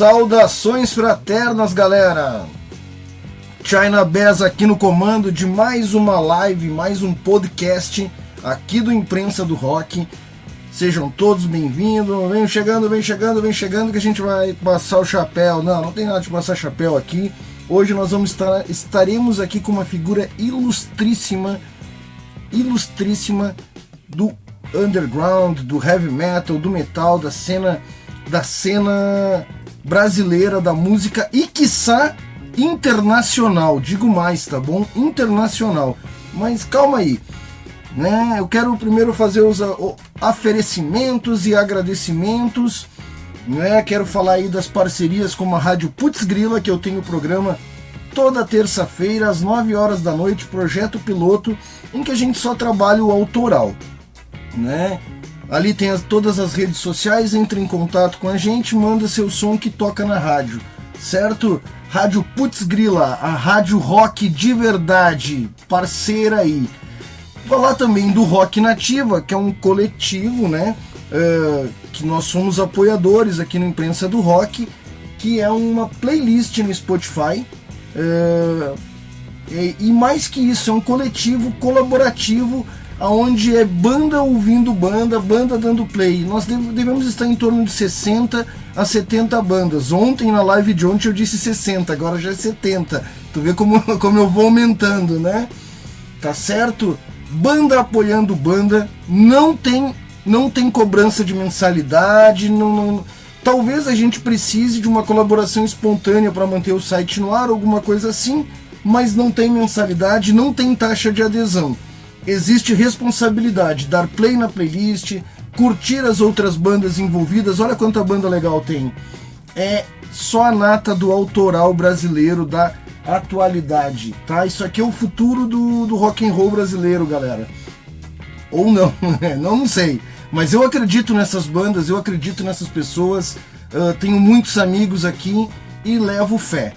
Saudações fraternas, galera! China Bez aqui no comando de mais uma live, mais um podcast aqui do Imprensa do Rock. Sejam todos bem-vindos. Vem chegando, vem chegando, vem chegando que a gente vai passar o chapéu. Não, não tem nada de passar chapéu aqui. Hoje nós vamos estar estaremos aqui com uma figura ilustríssima, ilustríssima do underground, do heavy metal, do metal, da cena da cena brasileira da música e quiçá internacional. Digo mais, tá bom? Internacional. Mas calma aí. Né? Eu quero primeiro fazer os oferecimentos e agradecimentos. Né? Quero falar aí das parcerias com a Rádio Putz Grila, que eu tenho programa toda terça-feira, às 9 horas da noite, projeto piloto, em que a gente só trabalha o autoral. Né? Ali tem as, todas as redes sociais, entre em contato com a gente, manda seu som que toca na rádio, certo? Rádio Putz Grila, a rádio rock de verdade, parceira aí. Falar também do Rock Nativa, que é um coletivo, né? Uh, que nós somos apoiadores aqui no Imprensa do Rock, que é uma playlist no Spotify. Uh, e, e mais que isso, é um coletivo colaborativo aonde é banda ouvindo banda, banda dando play. Nós devemos estar em torno de 60 a 70 bandas. Ontem na live de ontem eu disse 60, agora já é 70. Tu vê como, como eu vou aumentando, né? Tá certo? Banda apoiando banda, não tem não tem cobrança de mensalidade, não, não talvez a gente precise de uma colaboração espontânea para manter o site no ar, alguma coisa assim, mas não tem mensalidade, não tem taxa de adesão existe responsabilidade, dar play na playlist, curtir as outras bandas envolvidas. Olha quanta banda legal tem. É só a nata do autoral brasileiro da atualidade, tá? Isso aqui é o futuro do, do rock and roll brasileiro, galera. Ou não, né? não, não sei. Mas eu acredito nessas bandas, eu acredito nessas pessoas. Uh, tenho muitos amigos aqui e levo fé.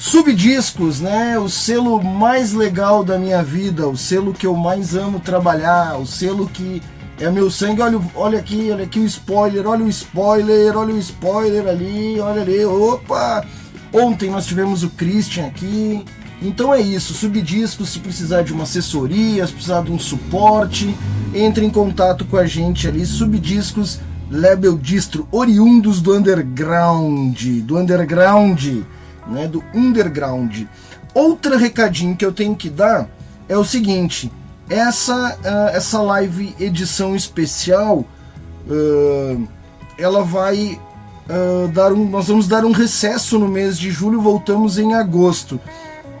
Subdiscos, né? O selo mais legal da minha vida, o selo que eu mais amo trabalhar, o selo que é meu sangue. Olha, olha aqui, olha aqui o spoiler, olha o spoiler, olha o spoiler ali, olha ali. Opa! Ontem nós tivemos o Christian aqui. Então é isso, subdiscos, se precisar de uma assessoria, se precisar de um suporte, entre em contato com a gente ali, subdiscos, label distro, oriundos do underground, do underground né, do underground. Outro recadinho que eu tenho que dar é o seguinte: essa, uh, essa live edição especial, uh, ela vai uh, dar um, nós vamos dar um recesso no mês de julho, voltamos em agosto,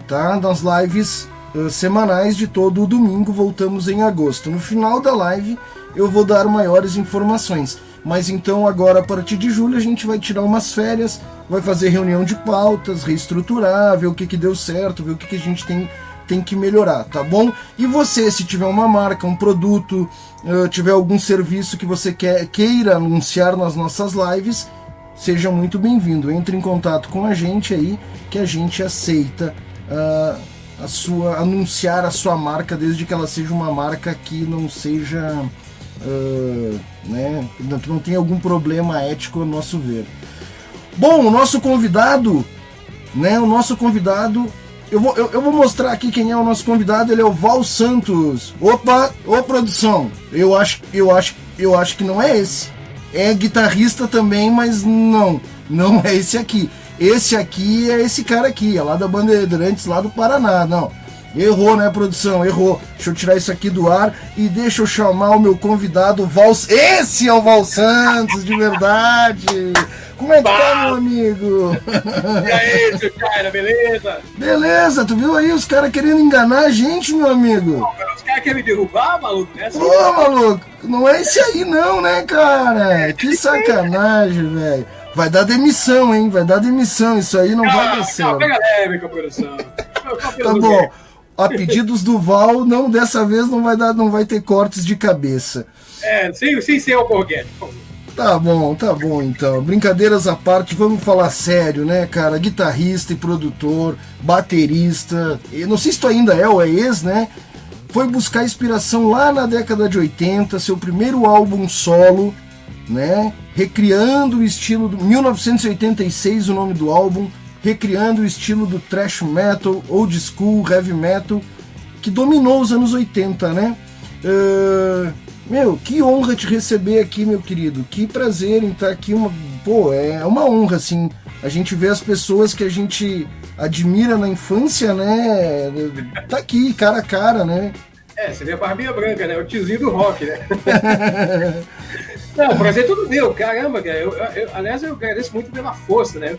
tá? Das lives semanais de todo o domingo, voltamos em agosto. No final da live eu vou dar maiores informações. Mas então agora a partir de julho a gente vai tirar umas férias, vai fazer reunião de pautas, reestruturar, ver o que, que deu certo, ver o que, que a gente tem, tem que melhorar, tá bom? E você, se tiver uma marca, um produto, uh, tiver algum serviço que você quer, queira anunciar nas nossas lives, seja muito bem-vindo. Entre em contato com a gente aí, que a gente aceita uh, a sua anunciar a sua marca, desde que ela seja uma marca que não seja uh, né, não tem algum problema ético, a nosso ver. Bom, o nosso convidado, né, o nosso convidado, eu vou, eu, eu, vou mostrar aqui quem é o nosso convidado, ele é o Val Santos. Opa, ô produção, eu acho, eu acho, eu acho que não é esse. É guitarrista também, mas não, não é esse aqui. Esse aqui é esse cara aqui, é lá da Bandeirantes, lá do Paraná, não. Errou, né, produção? Errou. Deixa eu tirar isso aqui do ar e deixa eu chamar o meu convidado, Val. Esse é o Val Santos, de verdade. Como é que tá, meu amigo? E aí, seu cara, beleza? Beleza, tu viu aí os caras querendo enganar a gente, meu amigo? Não, os caras querem me derrubar, maluco? Pô, maluco, não é esse aí não, né, cara? Que sacanagem, velho. Vai dar demissão, hein? Vai dar demissão. Isso aí não vai dar certo. Pega leve com a produção. Tá bom a pedidos do Val, não dessa vez não vai dar, não vai ter cortes de cabeça. É, sem, sem ser o Borghetti, por favor. Tá bom, tá bom então. Brincadeiras à parte, vamos falar sério, né, cara? Guitarrista e produtor, baterista. Não sei se tu ainda é ou é ex, né? Foi buscar inspiração lá na década de 80, seu primeiro álbum solo, né? recriando o estilo do 1986, o nome do álbum, recriando o estilo do thrash metal, old school, heavy metal, que dominou os anos 80, né? Uh, meu, que honra te receber aqui, meu querido. Que prazer em estar aqui. Uma, pô, é uma honra, assim. A gente vê as pessoas que a gente admira na infância, né? Tá aqui, cara a cara, né? É, você vê a barbinha branca, né? O tiozinho do rock, né? Não, prazer é tudo meu. Caramba, cara. Eu, eu, aliás, eu agradeço muito pela força, né?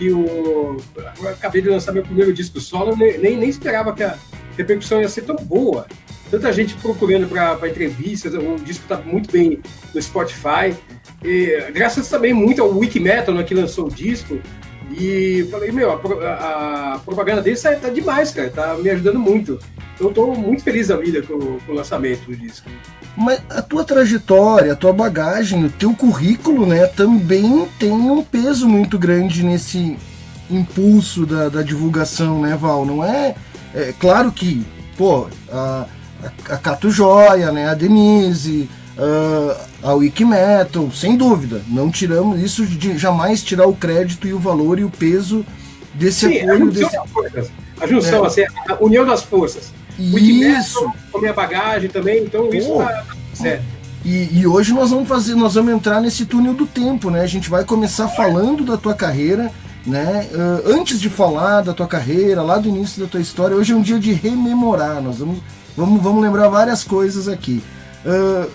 Que o. Eu acabei de lançar meu primeiro disco solo, nem, nem esperava que a repercussão ia ser tão boa. Tanta gente procurando para entrevistas, o disco está muito bem no Spotify. E, graças também muito ao Wikimetal, né, que lançou o disco. E falei, meu, a, a propaganda dele tá, tá demais, cara. Tá me ajudando muito. Eu tô muito feliz da vida com, com o lançamento do disco. Mas a tua trajetória, a tua bagagem, o teu currículo, né, também tem um peso muito grande nesse impulso da, da divulgação, né, Val? Não é, é claro que, pô, a, a, a Cato Joia, né, a Denise, a, a Wikimetal, sem dúvida, não tiramos isso de jamais tirar o crédito e o valor e o peso desse Sim, apoio. A junção, desse... a, junção é. assim, a união das forças. Isso. Com a minha bagagem também, então Pô. isso tá certo. E, e, hoje nós vamos fazer, nós vamos entrar nesse túnel do tempo, né? A gente vai começar falando da tua carreira, né? Uh, antes de falar da tua carreira, lá do início da tua história, hoje é um dia de rememorar. Nós vamos, vamos, vamos lembrar várias coisas aqui. Uh,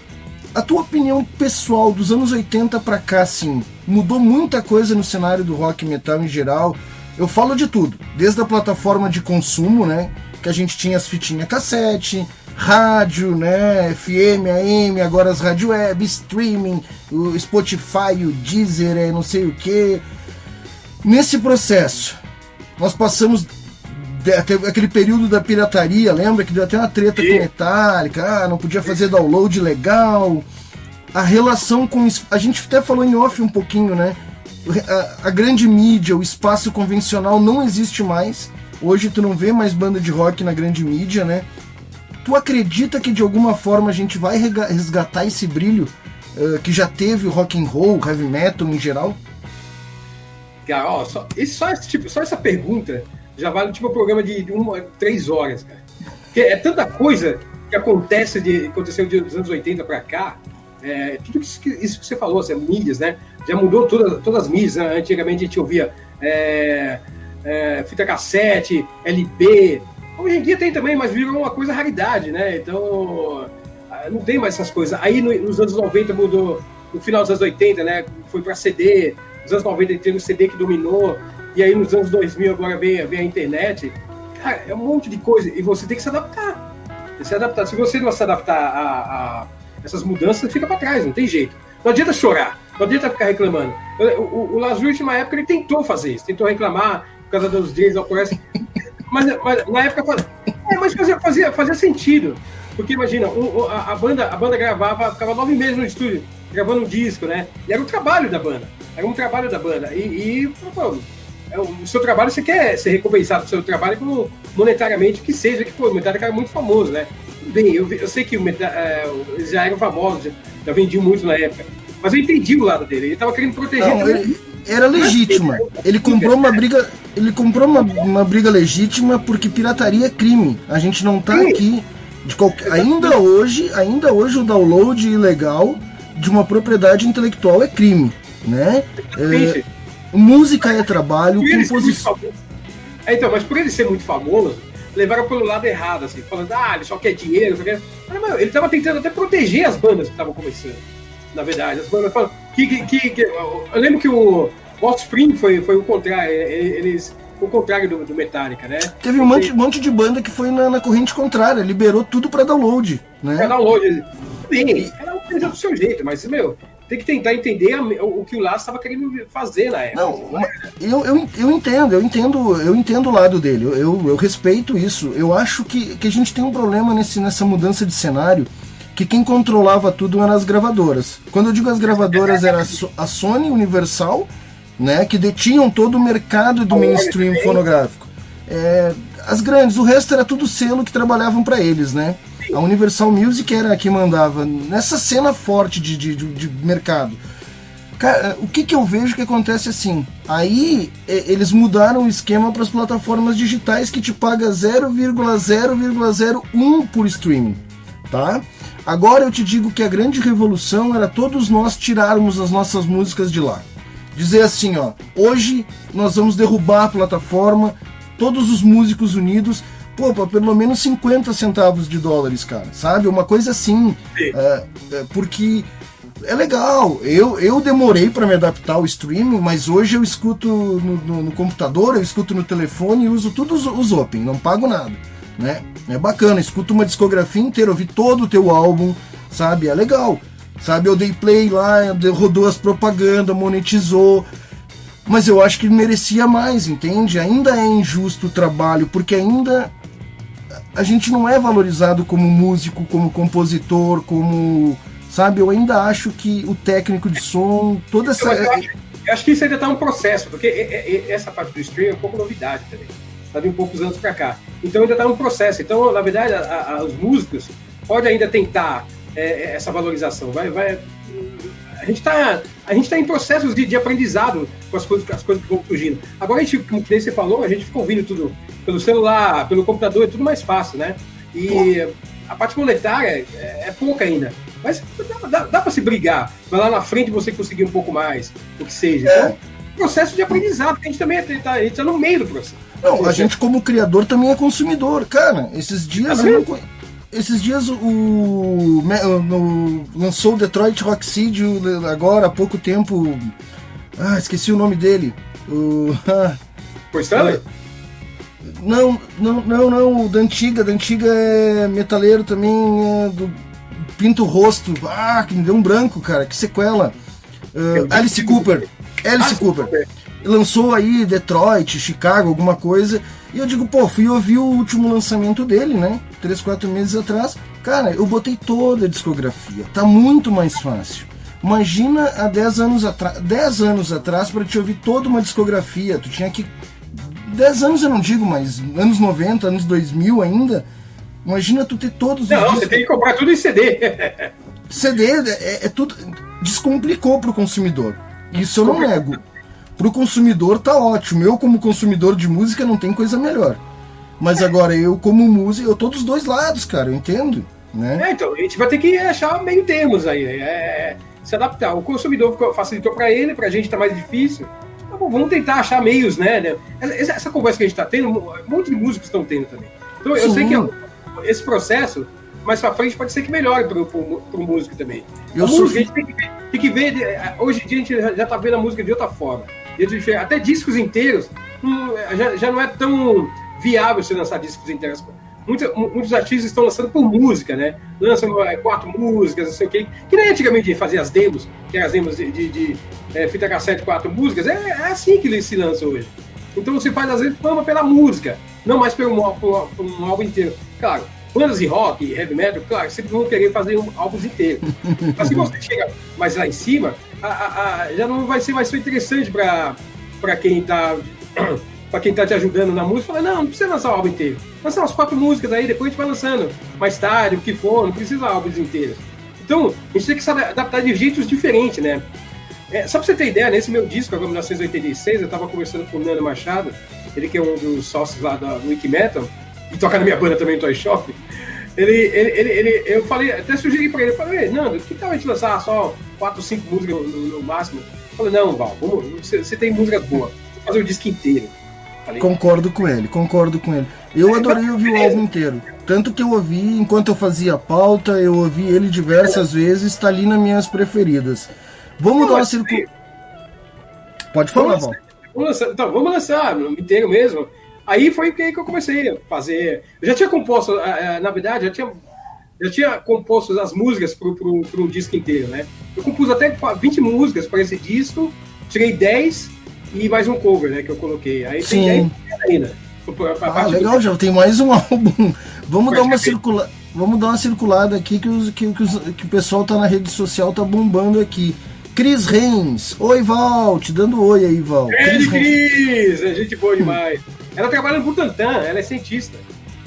a tua opinião pessoal dos anos 80 para cá, assim, mudou muita coisa no cenário do rock metal em geral. Eu falo de tudo, desde a plataforma de consumo, né? que a gente tinha as fitinhas cassete, rádio, né, FM, AM, agora as rádio web, streaming, o Spotify, o Deezer, é não sei o que. Nesse processo, nós passamos aquele período da pirataria, lembra que deu até uma treta com Metallica, ah, não podia fazer download legal. A relação com a gente até falou em off um pouquinho, né? A, a grande mídia, o espaço convencional não existe mais Hoje tu não vê mais banda de rock na grande mídia, né? Tu acredita que de alguma forma a gente vai resgatar esse brilho uh, que já teve o rock and roll, heavy metal em geral? Cara, ó, só, só, esse tipo, só essa pergunta já vale tipo um programa de uma, três horas, cara. Porque é tanta coisa que acontece de, aconteceu dos anos 80 para cá, é, tudo isso que, isso que você falou, assim, mídias, né? Já mudou todas, todas as mídias. Né? Antigamente a gente ouvia é, é, fita cassete, LP. Hoje em dia tem também, mas virou uma coisa raridade, né? Então, ah, não tem mais essas coisas. Aí nos anos 90 mudou, no final dos anos 80, né? Foi para CD. Nos anos 90 teve o CD que dominou. E aí nos anos 2000 agora vem, vem a internet. Cara, é um monte de coisa. E você tem que se adaptar. Se adaptar. Se você não se adaptar a, a essas mudanças, fica para trás, não tem jeito. Não adianta chorar, não adianta ficar reclamando. O, o, o Lazarus, na época, ele tentou fazer isso, tentou reclamar, por causa dos dias aparece. Mas, mas na época é, mas fazia, fazia, fazia sentido. Porque imagina, o, a, a, banda, a banda gravava, ficava nove meses no estúdio, gravando um disco, né? E era um trabalho da banda. Era um trabalho da banda. E, e pô, o seu trabalho você quer ser recompensado pelo seu trabalho como monetariamente que seja, que foi. O Metallica era muito famoso, né? Bem, eu, eu sei que o Meta, é, eles já eram famosos, já, já vendiam muito na época. Mas eu entendi o lado dele. Ele tava querendo proteger. Não, ele, era legítima. Ele comprou uma briga. Ele comprou uma, uma briga legítima porque pirataria é crime. A gente não tá aqui. De qualquer, ainda hoje, ainda hoje o download ilegal de uma propriedade intelectual é crime, né? É, música é trabalho, composição. É, então, mas por ele ser muito famoso, levaram pelo lado errado, assim, falando, ah, ele só quer dinheiro, só quer... Mas, ele tava tentando até proteger as bandas que estavam começando na verdade. As bandas falam, que, que, que, eu lembro que o Offspring foi, foi o contrário, eles o contrário do, do Metallica, né? Teve um monte, monte de banda que foi na, na corrente contrária, liberou tudo para download, né? Pra download. Bem, era uma do seu jeito, mas, meu, tem que tentar entender o que o Laço estava querendo fazer na época. Não, eu, eu, eu entendo, eu entendo, eu entendo o lado dele, eu, eu respeito isso. Eu acho que, que a gente tem um problema nesse, nessa mudança de cenário que quem controlava tudo eram as gravadoras. Quando eu digo as gravadoras, era a Sony Universal, né, que detinham todo o mercado do mainstream fonográfico. É, as grandes, o resto era tudo selo que trabalhavam para eles, né? A Universal Music era a que mandava nessa cena forte de, de, de mercado. Cara, o que, que eu vejo que acontece assim? Aí eles mudaram o esquema para as plataformas digitais que te paga 0,0,01 por streaming, tá? Agora eu te digo que a grande revolução era todos nós tirarmos as nossas músicas de lá. Dizer assim, ó, hoje nós vamos derrubar a plataforma, todos os músicos unidos, pô, pra pelo menos 50 centavos de dólares, cara, sabe? Uma coisa assim, é, é, porque é legal. Eu, eu demorei para me adaptar ao streaming, mas hoje eu escuto no, no, no, computador, eu escuto no telefone e uso tudo os, os Open, não pago nada né? É bacana, escuta uma discografia inteira, ouvi todo o teu álbum, sabe? É legal. Sabe, eu dei play lá, rodou as propagandas, monetizou. Mas eu acho que merecia mais, entende? Ainda é injusto o trabalho, porque ainda a gente não é valorizado como músico, como compositor, como. Sabe, eu ainda acho que o técnico de som, toda essa. Eu acho, eu acho que isso ainda está um processo, porque essa parte do stream é um pouco novidade também tá de um poucos anos para cá. Então ainda está no processo. Então, na verdade, a, a, os músicos podem ainda tentar é, é, essa valorização. Vai, vai, a gente está a gente tá em processos de, de, aprendizado com as coisas, as coisas que vão surgindo. Agora, a gente, como você falou, a gente fica ouvindo tudo pelo celular, pelo computador, é tudo mais fácil, né? E a parte monetária é, é pouca ainda. Mas dá, dá, dá para se brigar. Vai lá na frente você conseguir um pouco mais, o que seja. É. Então, processo de aprendizado, que a gente também está a gente tá no meio do processo. Não, a gente como criador também é consumidor, cara. Esses dias tá eu esses dias o, no, lançou o Detroit Rock City agora há pouco tempo. Ah, esqueci o nome dele. O, ah, Stanley? Não, não, não, não, o da antiga, da antiga é metaleiro também, é do Pinto Rosto. Ah, que me deu um branco, cara, que sequela. Uh, Alice Cooper. Alice ah, Cooper. Cooper lançou aí Detroit, Chicago, alguma coisa. E eu digo, pô, fui ouvir o último lançamento dele, né? Três, quatro meses atrás. Cara, eu botei toda a discografia. Tá muito mais fácil. Imagina há 10 anos atrás, 10 anos atrás para te ouvir toda uma discografia, tu tinha que 10 anos eu não digo, mas anos 90, anos 2000 ainda. Imagina tu ter todos não, os Não, você tem que comprar tudo em CD. CD é, é tudo descomplicou pro consumidor. Isso eu não nego. Pro consumidor tá ótimo. Eu, como consumidor de música, não tem coisa melhor. Mas agora, eu, como músico, eu tô dos dois lados, cara, eu entendo. Né? É, então, a gente vai ter que achar meio termos aí. É, é se adaptar. O consumidor facilitou para ele, pra gente tá mais difícil. Tá bom, vamos tentar achar meios, né? Essa, essa conversa que a gente tá tendo, muitos músicos estão tendo também. Então, eu Sim. sei que esse processo mais pra frente pode ser que melhore pro, pro músico também. Eu a música, sou... a gente tem que, ver, tem que ver, hoje em dia a gente já tá vendo a música de outra forma. Até discos inteiros hum, já, já não é tão viável você lançar discos inteiros. Muitos, muitos artistas estão lançando por música, né? Lançam é, quatro músicas, não sei o quê. Que nem antigamente fazia as demos, que as demos de, de, de é, fita cassete, quatro músicas. É, é, assim que eles se lançam hoje. Então você faz, às vezes, fama pela música, não mais pelo por, por um álbum inteiro. Claro, bandas de rock, heavy metal, claro, sempre vão querer fazer um, álbuns inteiros. Mas se você chega mais lá em cima, a, a, a, já não vai ser mais interessante para quem está para quem tá te ajudando na música, fala, não, não precisa lançar o álbum inteiro. Lança umas quatro músicas aí, depois a gente vai lançando mais tarde, o que for, não precisa álbuns inteiros. Então, a gente tem que se adaptar de jeitos diferentes, né? É, só pra você ter ideia, nesse meu disco, agora 1986, eu tava conversando com o Nando Machado, ele que é um dos sócios lá da Wiki Metal, e toca na minha banda também, Toy Shop. Ele, ele, ele, ele, eu falei, até sugeri pra ele, eu falei, Nando, que tal a gente lançar só quatro, cinco músicas no, no, no máximo? Eu falei, não, Val, você, tem música boa, vamos fazer o disco inteiro. Concordo com ele, concordo com ele. Eu adorei ouvir o álbum inteiro. Tanto que eu ouvi, enquanto eu fazia pauta, eu ouvi ele diversas vezes, está ali nas minhas preferidas. Vamos dar uma circulação. Pode falar, Val. Vamos lançar, então, vamos lançar inteiro mesmo. Aí foi que eu comecei a fazer. Eu já tinha composto, na verdade, já tinha, já tinha composto as músicas para um disco inteiro, né? Eu compus até 20 músicas para esse disco, tirei 10 e mais um cover, né, que eu coloquei. Aí Sim. tem 10 ainda. Ah, legal, já tem mais um álbum. Vamos dar uma circula... Vamos dar uma circulada aqui que, os, que, que, os, que o pessoal tá na rede social tá bombando aqui. Cris Reis. Oi, Val. Te dando oi aí, Val. Cris, Cris. É gente boa demais. Ela trabalha no Butantan, ela é cientista.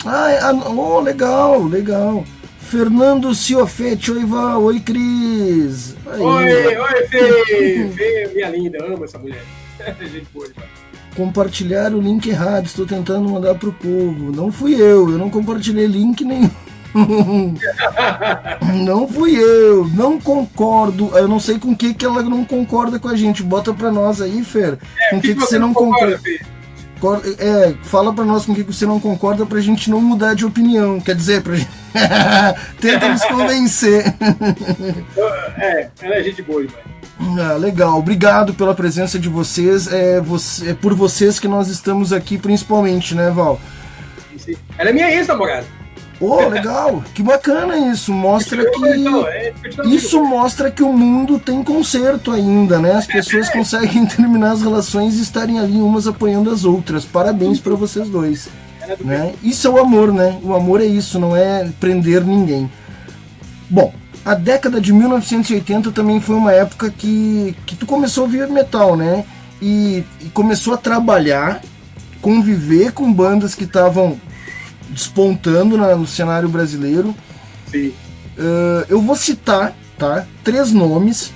Ah, é, oh, legal, legal. Fernando Ciofetti, oi Val, oi Cris. Aí. Oi, oi Fê, Fê, minha linda, amo essa mulher. Compartilhar o link errado, estou tentando mandar pro povo. Não fui eu, eu não compartilhei link nenhum. não fui eu, não concordo. Eu não sei com que que ela não concorda com a gente. Bota pra nós aí, Fer. É, com que, que, que você não concorda? concorda é, fala pra nós com que você não concorda pra gente não mudar de opinião. Quer dizer, pra gente. Tenta nos convencer. é, ela é gente boa, Ah, legal, obrigado pela presença de vocês. É, você, é por vocês que nós estamos aqui, principalmente, né, Val? Ela é minha ex-namorada. Pô, oh, legal, que bacana isso. Mostra que. É, isso mostra que o mundo tem conserto ainda, né? As pessoas conseguem terminar as relações e estarem ali umas apoiando as outras. Parabéns para vocês dois. Né? Isso é o amor, né? O amor é isso, não é prender ninguém. Bom, a década de 1980 também foi uma época que, que tu começou a ouvir metal, né? E, e começou a trabalhar, conviver com bandas que estavam despontando na, no cenário brasileiro. Sim. Uh, eu vou citar, tá? Três nomes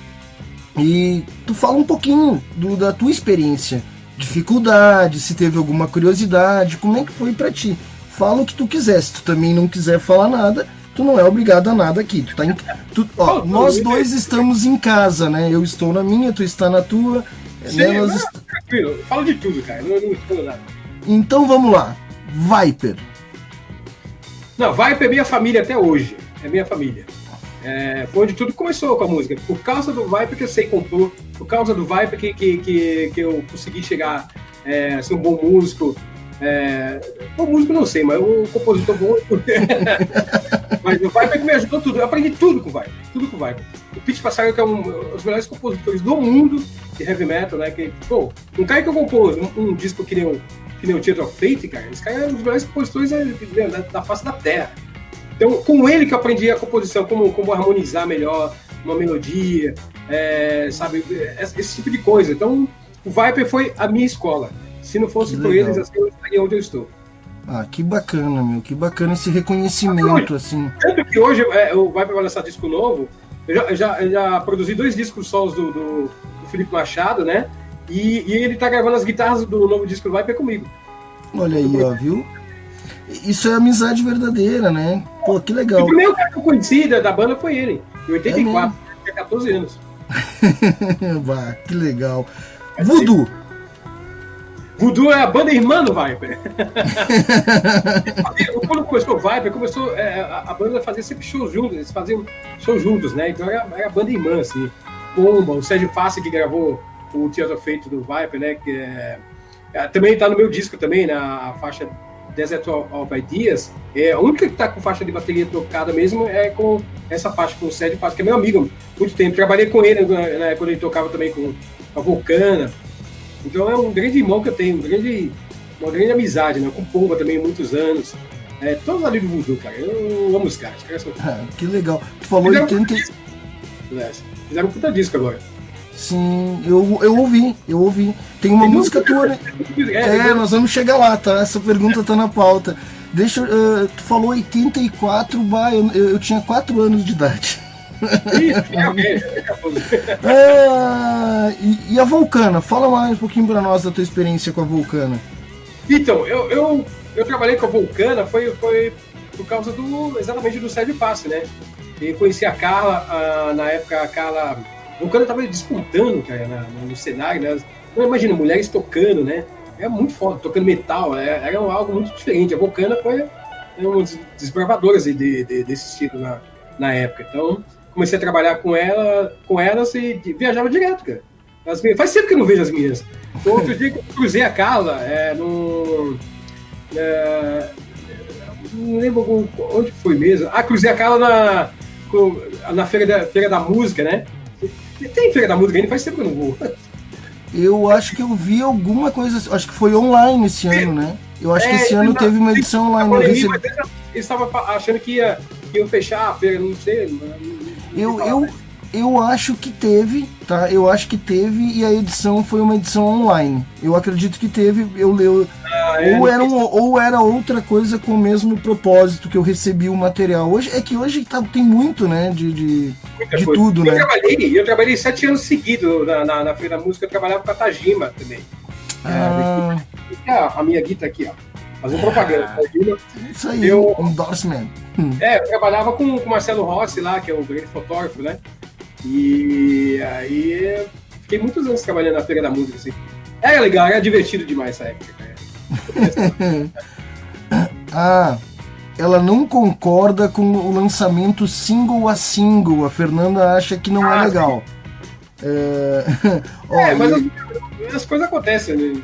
e tu fala um pouquinho do, da tua experiência, dificuldade, se teve alguma curiosidade, como é que foi para ti? Fala o que tu quiser. Se tu também não quiser falar nada, tu não é obrigado a nada aqui. Tu tá em, tu, ó, nós dois estamos em casa, né? Eu estou na minha, tu está na tua. Sim, né? Nós tranquilo. Fala de tudo, cara. Não, não nada. Então vamos lá. Viper. Não, Viper é minha família até hoje. É minha família. É, foi onde tudo começou com a música. Por causa do Viper que eu sei compor, por causa do Viper que, que, que, que eu consegui chegar é, ser um bom músico. É, bom músico não sei, mas um compositor bom. mas o Viper que me ajudou tudo. Eu aprendi tudo com o Viper. Tudo com o Viper. O Pete Passario, que é um dos melhores compositores do mundo de heavy metal, né? Que, pô, um cara que eu compôs um, um disco que nem um que nem o Theater of Fate, cara, esse cara é um dos melhores compositores da, da face da Terra. Então, com ele que eu aprendi a composição, como, como harmonizar melhor uma melodia, é, sabe, esse tipo de coisa. Então, o Viper foi a minha escola. Se não fosse por eles, assim, eu estaria onde eu estou. Ah, que bacana, meu, que bacana esse reconhecimento, assim. Tanto que hoje é, o Viper vai lançar disco novo, eu já, eu já, eu já produzi dois discos solos do, do, do Felipe Machado, né? E, e ele tá gravando as guitarras do novo disco do Viper comigo. Olha aí, ó, viu? Isso é amizade verdadeira, né? Pô, que legal. O primeiro cara que eu conheci da, da banda foi ele, em 84, é tinha 14 anos. bah, que legal. Voodoo. Voodoo é a banda irmã do Viper. Quando começou o Viper, começou é, a, a, banda a fazer sempre shows juntos, eles faziam shows juntos, né? Então era, era a banda irmã, assim. Bomba, o Sérgio Fassi que gravou o Teatro Feito do Viper, né? Que é, é, também está no meu disco também, na faixa Desert of Ideas. É, a única que está com faixa de bateria tocada mesmo é com essa faixa com o Sérgio Pato, que é meu amigo muito tempo. Trabalhei com ele né, quando ele tocava também com a Vulcana. Então é um grande irmão que eu tenho, um grande, uma grande amizade, né? Com o Pomba também, muitos anos. É, todos ali do Voodoo, cara. Eu amo os caras. Os caras são... ah, que legal. Tu falou Fizeram 80... Fizeram um puta disco agora. Sim, eu, eu ouvi, eu ouvi. Tem uma Tem música tua, né? É, é, nós vamos chegar lá, tá? Essa pergunta tá na pauta. Deixa, uh, tu falou 84, bah, eu, eu tinha 4 anos de idade. é, e, e, a Vulcana? Fala mais um pouquinho para nós da tua experiência com a Vulcana. Então, eu, eu, eu trabalhei com a Vulcana foi, foi por causa do exatamente do Sérgio Passe, né? Eu conheci a Carla, uh, na época a Carla o cara tava disputando, cara, na, no cenário, né? Não, imagina, mulheres tocando, né? É muito foda, tocando metal, é, era algo muito diferente. A Vulcana foi uma das desbravadoras de, de, desse estilo na, na época. Então, comecei a trabalhar com ela, com elas e viajava direto, cara. As minhas, faz tempo que eu não vejo as minhas. Então, outro dia que eu cruzei a Carla, é, no, é, não lembro onde foi mesmo. Ah, cruzei a Carla na, na feira, da, feira da música, né? Tem Feira da Música ainda, faz tempo que eu não vou. Eu acho que eu vi alguma coisa, acho que foi online esse ano, né? Eu acho é, que esse ano teve uma edição online. Pandemia, recebi... Eles estavam achando que ia, que ia fechar a feira, não sei. Não, eu, eu, eu acho que teve, tá? Eu acho que teve e a edição foi uma edição online. Eu acredito que teve, eu leio. Ah, é, ou, era um, ou era outra coisa com o mesmo propósito que eu recebi o material. Hoje é que hoje tá, tem muito, né? De, de, de tudo, eu né? Trabalhei, eu trabalhei sete anos seguidos na, na, na Feira da Música, eu trabalhava com a Tajima também. Ah. É, a minha guita aqui, ó. Fazendo propaganda. Ah, isso aí, eu, endorsement. É, eu trabalhava com o Marcelo Rossi lá, que é o grande fotógrafo, né? E aí fiquei muitos anos trabalhando na Feira da Música, assim. Era legal, era divertido demais essa época. ah, ela não concorda com o lançamento single a single. A Fernanda acha que não é ah, é legal. É, é mas e... as, as, coisas acontecem, né?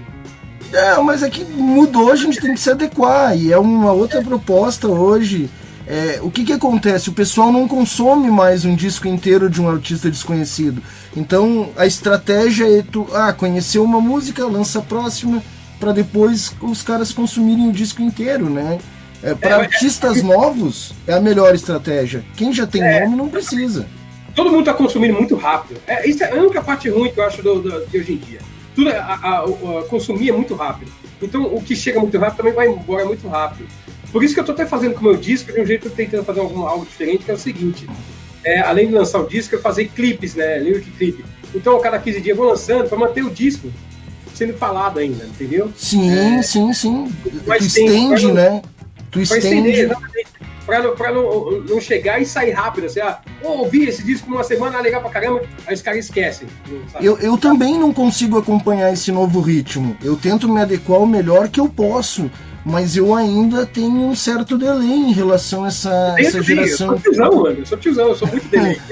É, mas é que mudou, a gente tem que se adequar. E é uma outra proposta hoje. É, o que, que acontece? O pessoal não consome mais um disco inteiro de um artista desconhecido. Então a estratégia é tu ah, conhecer uma música, lança a próxima, para depois os caras consumirem o disco inteiro, né? É, para é, artistas novos é a melhor estratégia. Quem já tem é, nome não precisa. Todo mundo está consumindo muito rápido. É, isso é a única parte ruim que eu acho do, do de hoje em dia. Tudo a, a, a, consumir é muito rápido. Então o que chega muito rápido também vai embora muito rápido. Por isso que eu estou até fazendo com o meu disco de um jeito tentando fazer algum, algo diferente, que é o seguinte. É, além de lançar o disco, eu fazer clipes, né? Lyric clip. Então, a cada 15 dias eu vou lançando para manter o disco sendo falado ainda, entendeu? Sim, é, sim, sim. Tu estende, não, né? Tu estende. Pra, não, pra não, não chegar e sair rápido, assim, ah, oh, ouvi esse disco uma semana, ah, legal pra caramba, aí os caras esquecem. Eu, eu também não consigo acompanhar esse novo ritmo. Eu tento me adequar o melhor que eu posso mas eu ainda tenho um certo delay em relação a essa, essa geração. Eu sou tiozão, mano. Eu sou tiozão, eu sou muito delay.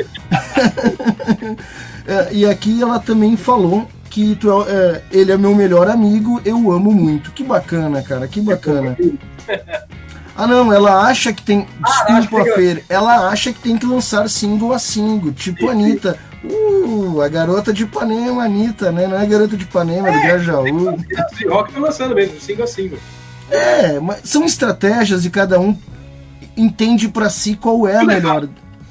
É, e aqui ela também falou que tu é, é, ele é meu melhor amigo, eu amo muito. Que bacana, cara, que bacana. Ah, não, ela acha que tem. Ah, Desculpa, ah, Fer. Ela acha que tem que lançar single a single, tipo sim, Anitta. Uh, a garota de Ipanema, Anitta, né? Não é a garota de Ipanema, é, do Grajaú. O rock tá lançando mesmo, single a single. É, mas são estratégias e cada um entende para si qual é a Tudo melhor. É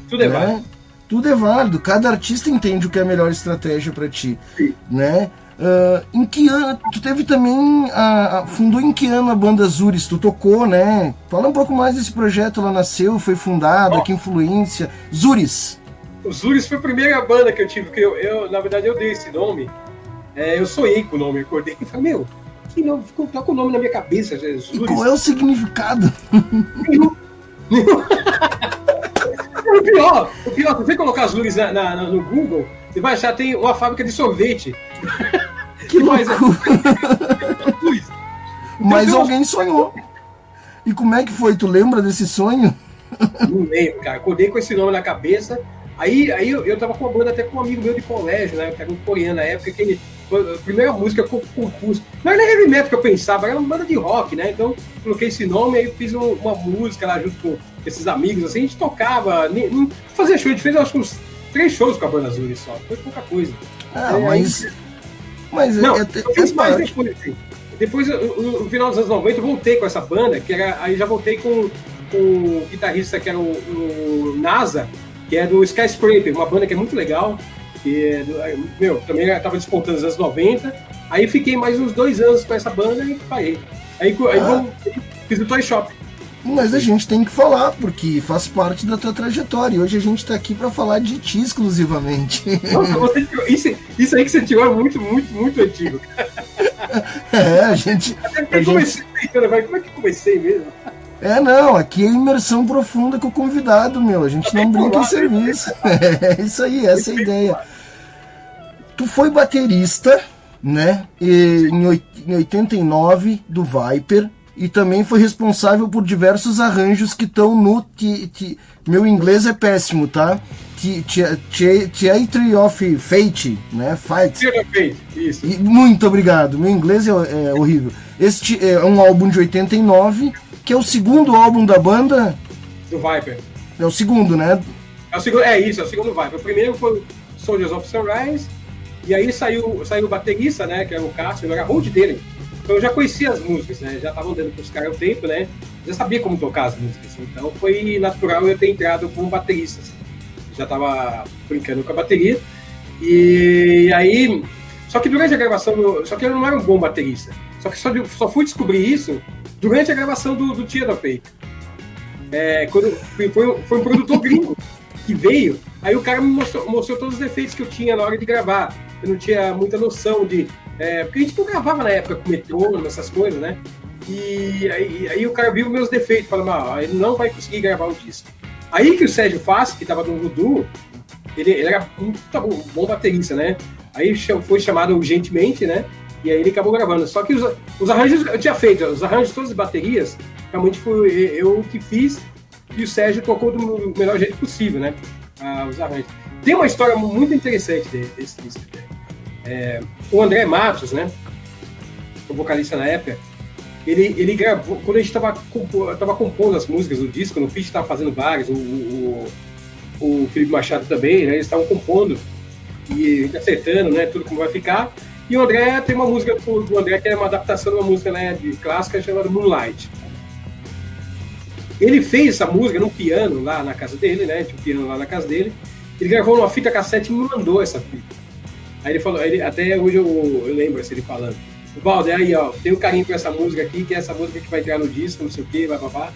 Tudo é né? válido. Tudo é válido. Cada artista entende o que é a melhor estratégia para ti, Sim. né? Uh, em que ano tu teve também a, a, fundou em que ano a banda Zuris tu tocou né fala um pouco mais desse projeto ela nasceu foi fundada oh. que influência Zuris o Zuris foi a primeira banda que eu tive que eu, eu na verdade eu dei esse nome é, eu sonhei com o nome acordei e falei meu que não, ficou tá com o nome na minha cabeça, Jesus. E qual é o significado? o pior, o pior, se você colocar as luzes na, na, no Google, você vai achar tem uma fábrica de sorvete. Que mais Mas então, alguém sonhou. E como é que foi? Tu lembra desse sonho? Não lembro, cara. Acordei com esse nome na cabeça. Aí, aí eu, eu tava com a banda até com um amigo meu de colégio, né? Que era um coreano na época, que ele a primeira música compus. Não era heavy metal que eu pensava, era uma banda de rock, né? Então coloquei esse nome e fiz uma música lá junto com esses amigos, assim, a gente tocava, nem, fazia show, a gente fez acho que uns três shows com a banda Azul só, foi pouca coisa. Ah, é, mas. Aí, mas não, é, eu fiz mais depois, assim. Depois, no, no, final dos anos 90, eu voltei com essa banda, que era. Aí já voltei com, com o guitarrista que era o, o NASA, que é do Skyscraper, uma banda que é muito legal que, meu, também estava despontando nos anos 90. Aí fiquei mais uns dois anos com essa banda e parei. Aí, aí ah. fiz o Toy Shop. Mas a gente tem que falar, porque faz parte da tua trajetória. E hoje a gente está aqui para falar de ti exclusivamente. Nossa, você, isso, isso aí que você tirou é muito, muito, muito antigo. É, a gente. Até a comecei, gente... como é que comecei mesmo? É, não, aqui é imersão profunda com o convidado, meu. A gente não brinca em serviço. É isso aí, essa é a ideia. Tu foi baterista, né? E, em 89 do Viper e também foi responsável por diversos arranjos que estão no. T, t, meu inglês é péssimo, tá? Theatre of Fate, né? Fight. Fate, isso. E, muito obrigado. Meu inglês é, é horrível. Este é um álbum de 89 que é o segundo álbum da banda. Do Viper. É o segundo, né? É, o segundo, é isso, é o segundo Viper. O primeiro foi Soldiers of Sunrise, e aí saiu, saiu o baterista, né? Que era o Cássio, era hold dele. Então eu já conhecia as músicas, né? Já estavam dando pros caras o tempo, né? Já sabia como tocar as músicas. Então foi natural eu ter entrado como baterista. Assim. Já estava brincando com a bateria. E aí. Só que durante a gravação, só que eu não era um bom baterista. Só que só, só fui descobrir isso durante a gravação do, do Tia da Fake. É, quando foi, foi um produtor gringo que veio, aí o cara me mostrou, mostrou todos os defeitos que eu tinha na hora de gravar. Eu não tinha muita noção de. É, porque a gente não gravava na época com metrônomo, essas coisas, né? E aí, aí o cara viu meus defeitos, falou, ah, ele não vai conseguir gravar o disco. Aí que o Sérgio Faz, que estava no Voodoo, ele, ele era um, tá bom, bom baterista, né? Aí foi chamado urgentemente, né? E aí ele acabou gravando. Só que os, os arranjos eu tinha feito, os arranjos todas as baterias, realmente foi eu que fiz e o Sérgio tocou do melhor jeito possível, né? Ah, os arranjos. Tem uma história muito interessante desse disco. É, o André Matos, né? O vocalista na época, ele, ele gravou, quando a gente estava tava compondo as músicas do disco, no Pitch estava fazendo várias, o, o, o Felipe Machado também, né? Eles estavam compondo e acertando, né? Tudo como vai ficar. E o André tem uma música do André que é uma adaptação de uma música né, de clássica chamada Moonlight. Ele fez essa música num piano lá na casa dele, né? Tinha um piano lá na casa dele. Ele gravou numa fita cassete e me mandou essa fita. Aí ele falou, ele, até hoje eu, eu lembro assim, ele falando. Valde, aí ó, tem um carinho com essa música aqui, que é essa música que vai entrar no disco, não sei o que, vai babá.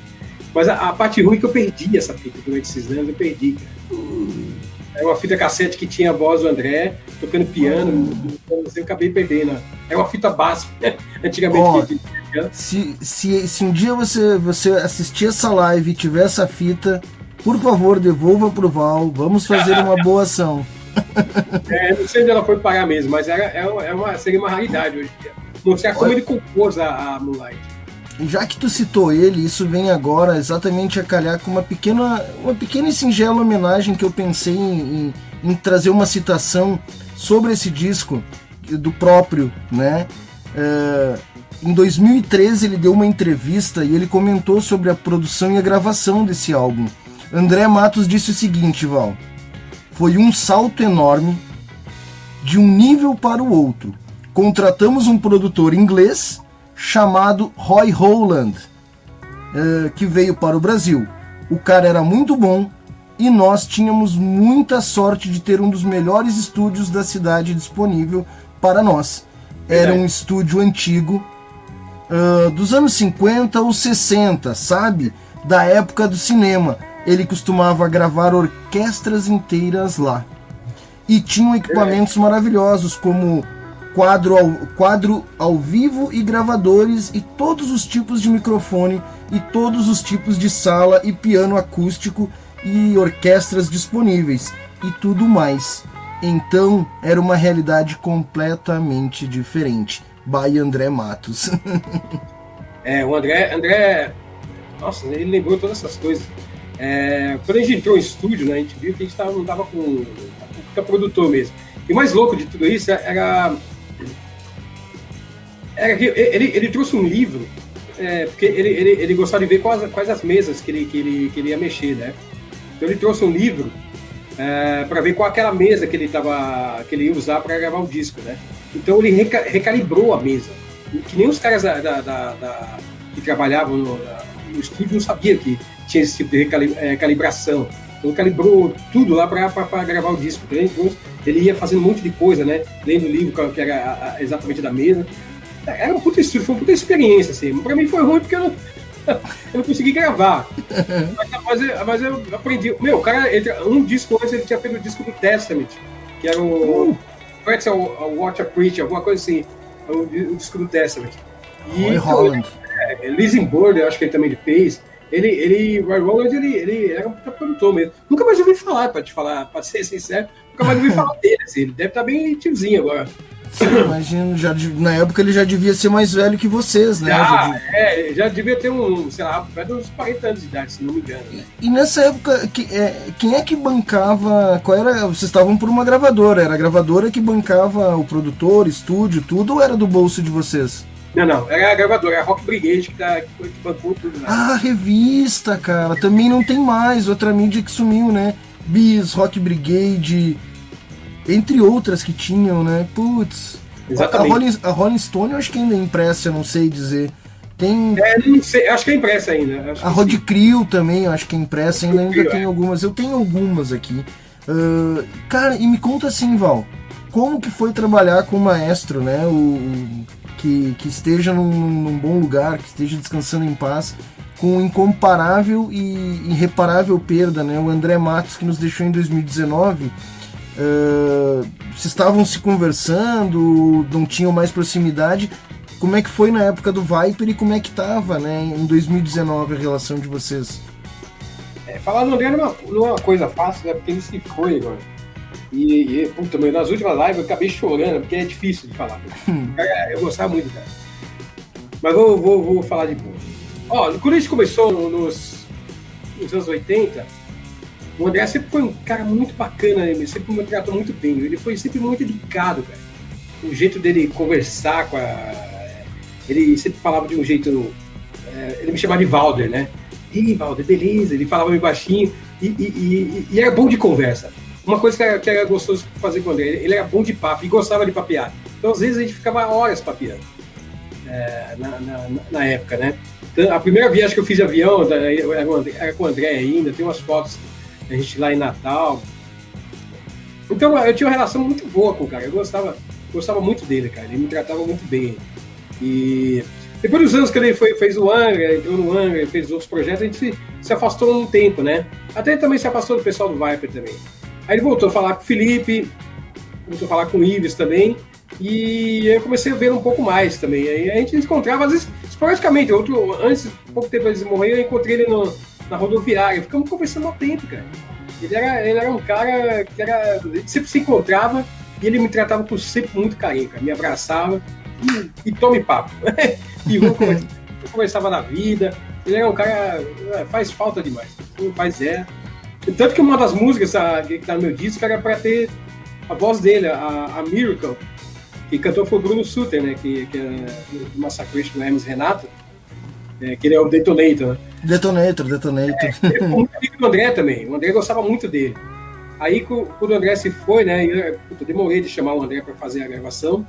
Mas a, a, parte ruim é que eu perdi essa fita durante esses anos, eu perdi, cara. Era uma fita cassete que tinha a voz do André, tocando piano, então, eu acabei perdendo. É uma fita básica, né? antigamente. Oh, se, se, se um dia você, você assistir essa live e tiver essa fita, por favor, devolva pro Val, vamos fazer uma boa ação. É, não sei onde ela foi pagar mesmo, mas era, é uma, é uma, seria uma raridade hoje em dia. Mostrar como ele compôs a, a Moonlight. Já que tu citou ele, isso vem agora exatamente a calhar com uma pequena, uma pequena e singela homenagem que eu pensei em, em, em trazer uma citação sobre esse disco do próprio, né? Uh, em 2013 ele deu uma entrevista e ele comentou sobre a produção e a gravação desse álbum. André Matos disse o seguinte, Val: Foi um salto enorme de um nível para o outro. Contratamos um produtor inglês chamado Roy Holland, uh, que veio para o Brasil. O cara era muito bom e nós tínhamos muita sorte de ter um dos melhores estúdios da cidade disponível para nós. Era um estúdio antigo, uh, dos anos 50 ou 60, sabe? Da época do cinema. Ele costumava gravar orquestras inteiras lá. E tinham equipamentos maravilhosos, como quadro ao, quadro ao vivo e gravadores e todos os tipos de microfone e todos os tipos de sala e piano acústico e orquestras disponíveis e tudo mais. Então era uma realidade completamente diferente. By André Matos. é, o André, André, nossa, ele lembrou todas essas coisas. É, quando a gente entrou em estúdio, né, a gente viu que a gente tava, não estava com, com produtor mesmo. E o mais louco de tudo isso era é, ele, ele trouxe um livro, é, porque ele, ele, ele gostava de ver quais, quais as mesas que ele, que, ele, que ele ia mexer, né? Então ele trouxe um livro é, para ver qual aquela mesa que ele, tava, que ele ia usar para gravar o disco, né? Então ele reca, recalibrou a mesa. Que nem os caras da, da, da, da que trabalhavam no, no, estúdio não sabiam que tinha esse tipo de. É, então calibrou tudo lá para gravar o disco. Então, ele ia fazendo um monte de coisa, né? Lendo o livro que era exatamente da mesa. Era uma puta estúdio, foi uma puta experiência, assim. Pra mim foi ruim porque eu não, eu não consegui gravar. mas, mas, eu, aprendi. Meu, o cara, um disco antes, ele tinha feito o disco do Testament, que era o. Uh. Pretzel Watch a Preach, alguma coisa assim. O, o disco do Testament. E, Roy então, Holland. É, Lizzie eu acho que ele também fez. Ele, ele, Roy Holland, ele, ele era um produtor mesmo. Nunca mais ouvi falar, pra te falar, pra ser sincero. Nunca mais ouvi falar dele, assim. Ele deve estar tá bem tiozinho agora. Sim, imagino, já, na época ele já devia ser mais velho que vocês, né? Já, já é, já devia ter um, sei lá, uns 40 anos de idade, se não me engano. Né? E, e nessa época, que, é, quem é que bancava? Qual era? Vocês estavam por uma gravadora, era a gravadora que bancava o produtor, estúdio, tudo, ou era do bolso de vocês? Não, não, era a gravadora, era a Rock Brigade que, tá, que, que bancou tudo. Né? Ah, revista, cara, também não tem mais, outra mídia que sumiu, né? Bis, Rock Brigade, entre outras que tinham, né? Putz. Exatamente. A Rolling, a Rolling Stone eu acho que ainda é impressa, eu não sei dizer. Tem. É, não sei, acho que é impressa ainda. a Rod Crew também, acho que é impressa, ainda, ainda tem é. algumas. Eu tenho algumas aqui. Uh, cara, e me conta assim, Val. como que foi trabalhar com o maestro, né? O que, que esteja num, num, bom lugar, que esteja descansando em paz, com incomparável e irreparável perda, né? O André Matos que nos deixou em 2019. Uh, se estavam se conversando, não tinham mais proximidade. Como é que foi na época do Viper e como é que estava, né, em 2019 a relação de vocês? É, falar do André não é, uma, é coisa fácil, né? Porque ele se foi agora. E, e puta, meu, nas últimas lives eu acabei chorando, porque é difícil de falar. eu gostava muito, cara. Mas vou, vou, vou falar de boa. Ó, quando a gente começou nos, nos anos 80, o André sempre foi um cara muito bacana, ele sempre me tratou muito bem. Ele foi sempre muito delicado, cara. O jeito dele conversar com a. Ele sempre falava de um jeito. É, ele me chamava de Valder, né? Ih, Valder, beleza. Ele falava meio baixinho e, e, e, e era bom de conversa. Uma coisa que era, que era gostoso fazer com André, ele era bom de papo e gostava de papear. Então, às vezes, a gente ficava horas papeando é, na, na, na, época, né? Então, a primeira viagem que eu fiz de avião era com o André ainda, tem umas fotos da gente lá em Natal. Então, eu tinha uma relação muito boa com o cara, eu gostava, gostava muito dele, cara, ele me tratava muito bem. E depois dos anos que ele foi, fez o Angra, entrou no Angra, fez outros projetos, a gente se, se afastou um tempo, né? Até ele também se afastou do pessoal do Viper também. Aí ele voltou a falar com o Felipe, voltou a falar com o Ives também, e aí eu comecei a ver um pouco mais também. Aí a gente encontrava, às vezes, esporadicamente. Outro, antes, pouco tempo antes de morrer, eu encontrei ele no, na rodoviária. Ficamos conversando há tempo, cara. Ele era, ele era um cara que era, sempre se encontrava e ele me tratava com sempre muito carinho, cara. Me abraçava e, e tome papo. e eu conversava na vida. Ele era um cara, é, faz falta demais. Faz é. Tanto que uma das músicas a, que tá no meu disco era para ter a voz dele, a, a Miracle, que cantou foi o Bruno Suter, né? Que, que é do Massacration do Hermes Renato, é, que ele é o Detonator, né? Detonator, Detonator. É, ele muito amigo do André também, o André gostava muito dele. Aí, quando o André se foi, né? Eu, eu demorei de chamar o André para fazer a gravação.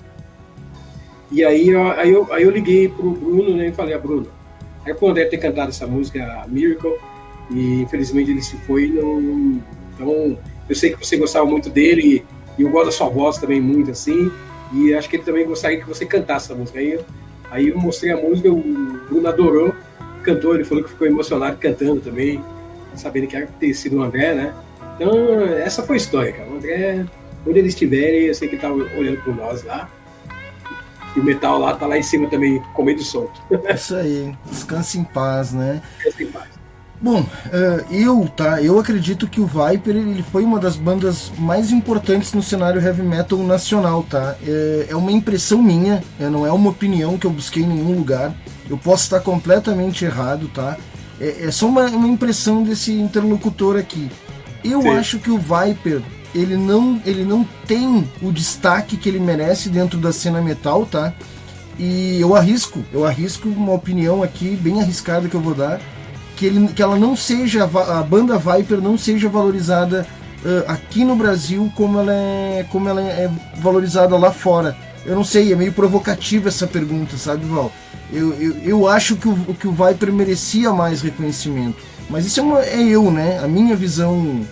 E aí, eu, aí, eu, aí eu liguei pro Bruno né, e falei, a ah, Bruno, é pro André ter cantado essa música, Miracle, e infelizmente ele se foi. Não, então, eu sei que você gostava muito dele e eu gosto da sua voz também muito assim. E acho que ele também gostaria que você cantasse essa música. Aí, aí eu mostrei a música, o Bruno adorou, cantou, ele falou que ficou emocionado cantando também, sabendo que era ter sido o André, né? Então, essa foi a história, cara. O André, onde ele estiver, eu sei que ele tá olhando por nós lá. E o metal lá tá lá em cima também, comendo solto. Isso aí, descanse em paz, né? Descanse em paz. Bom, uh, eu, tá, eu acredito que o Viper ele foi uma das bandas mais importantes no cenário heavy metal nacional, tá? É, é uma impressão minha, é, não é uma opinião que eu busquei em nenhum lugar. Eu posso estar completamente errado, tá? É, é só uma, uma, impressão desse interlocutor aqui. Eu Sim. acho que o Viper ele não, ele não tem o destaque que ele merece dentro da cena metal, tá? E eu arrisco, eu arrisco uma opinião aqui bem arriscada que eu vou dar que, ele, que ela não seja, a banda Viper não seja valorizada uh, aqui no Brasil como ela, é, como ela é valorizada lá fora. Eu não sei, é meio provocativa essa pergunta, sabe, Val? Eu, eu, eu acho que o, que o Viper merecia mais reconhecimento. Mas isso é, uma, é eu, né? A minha visão,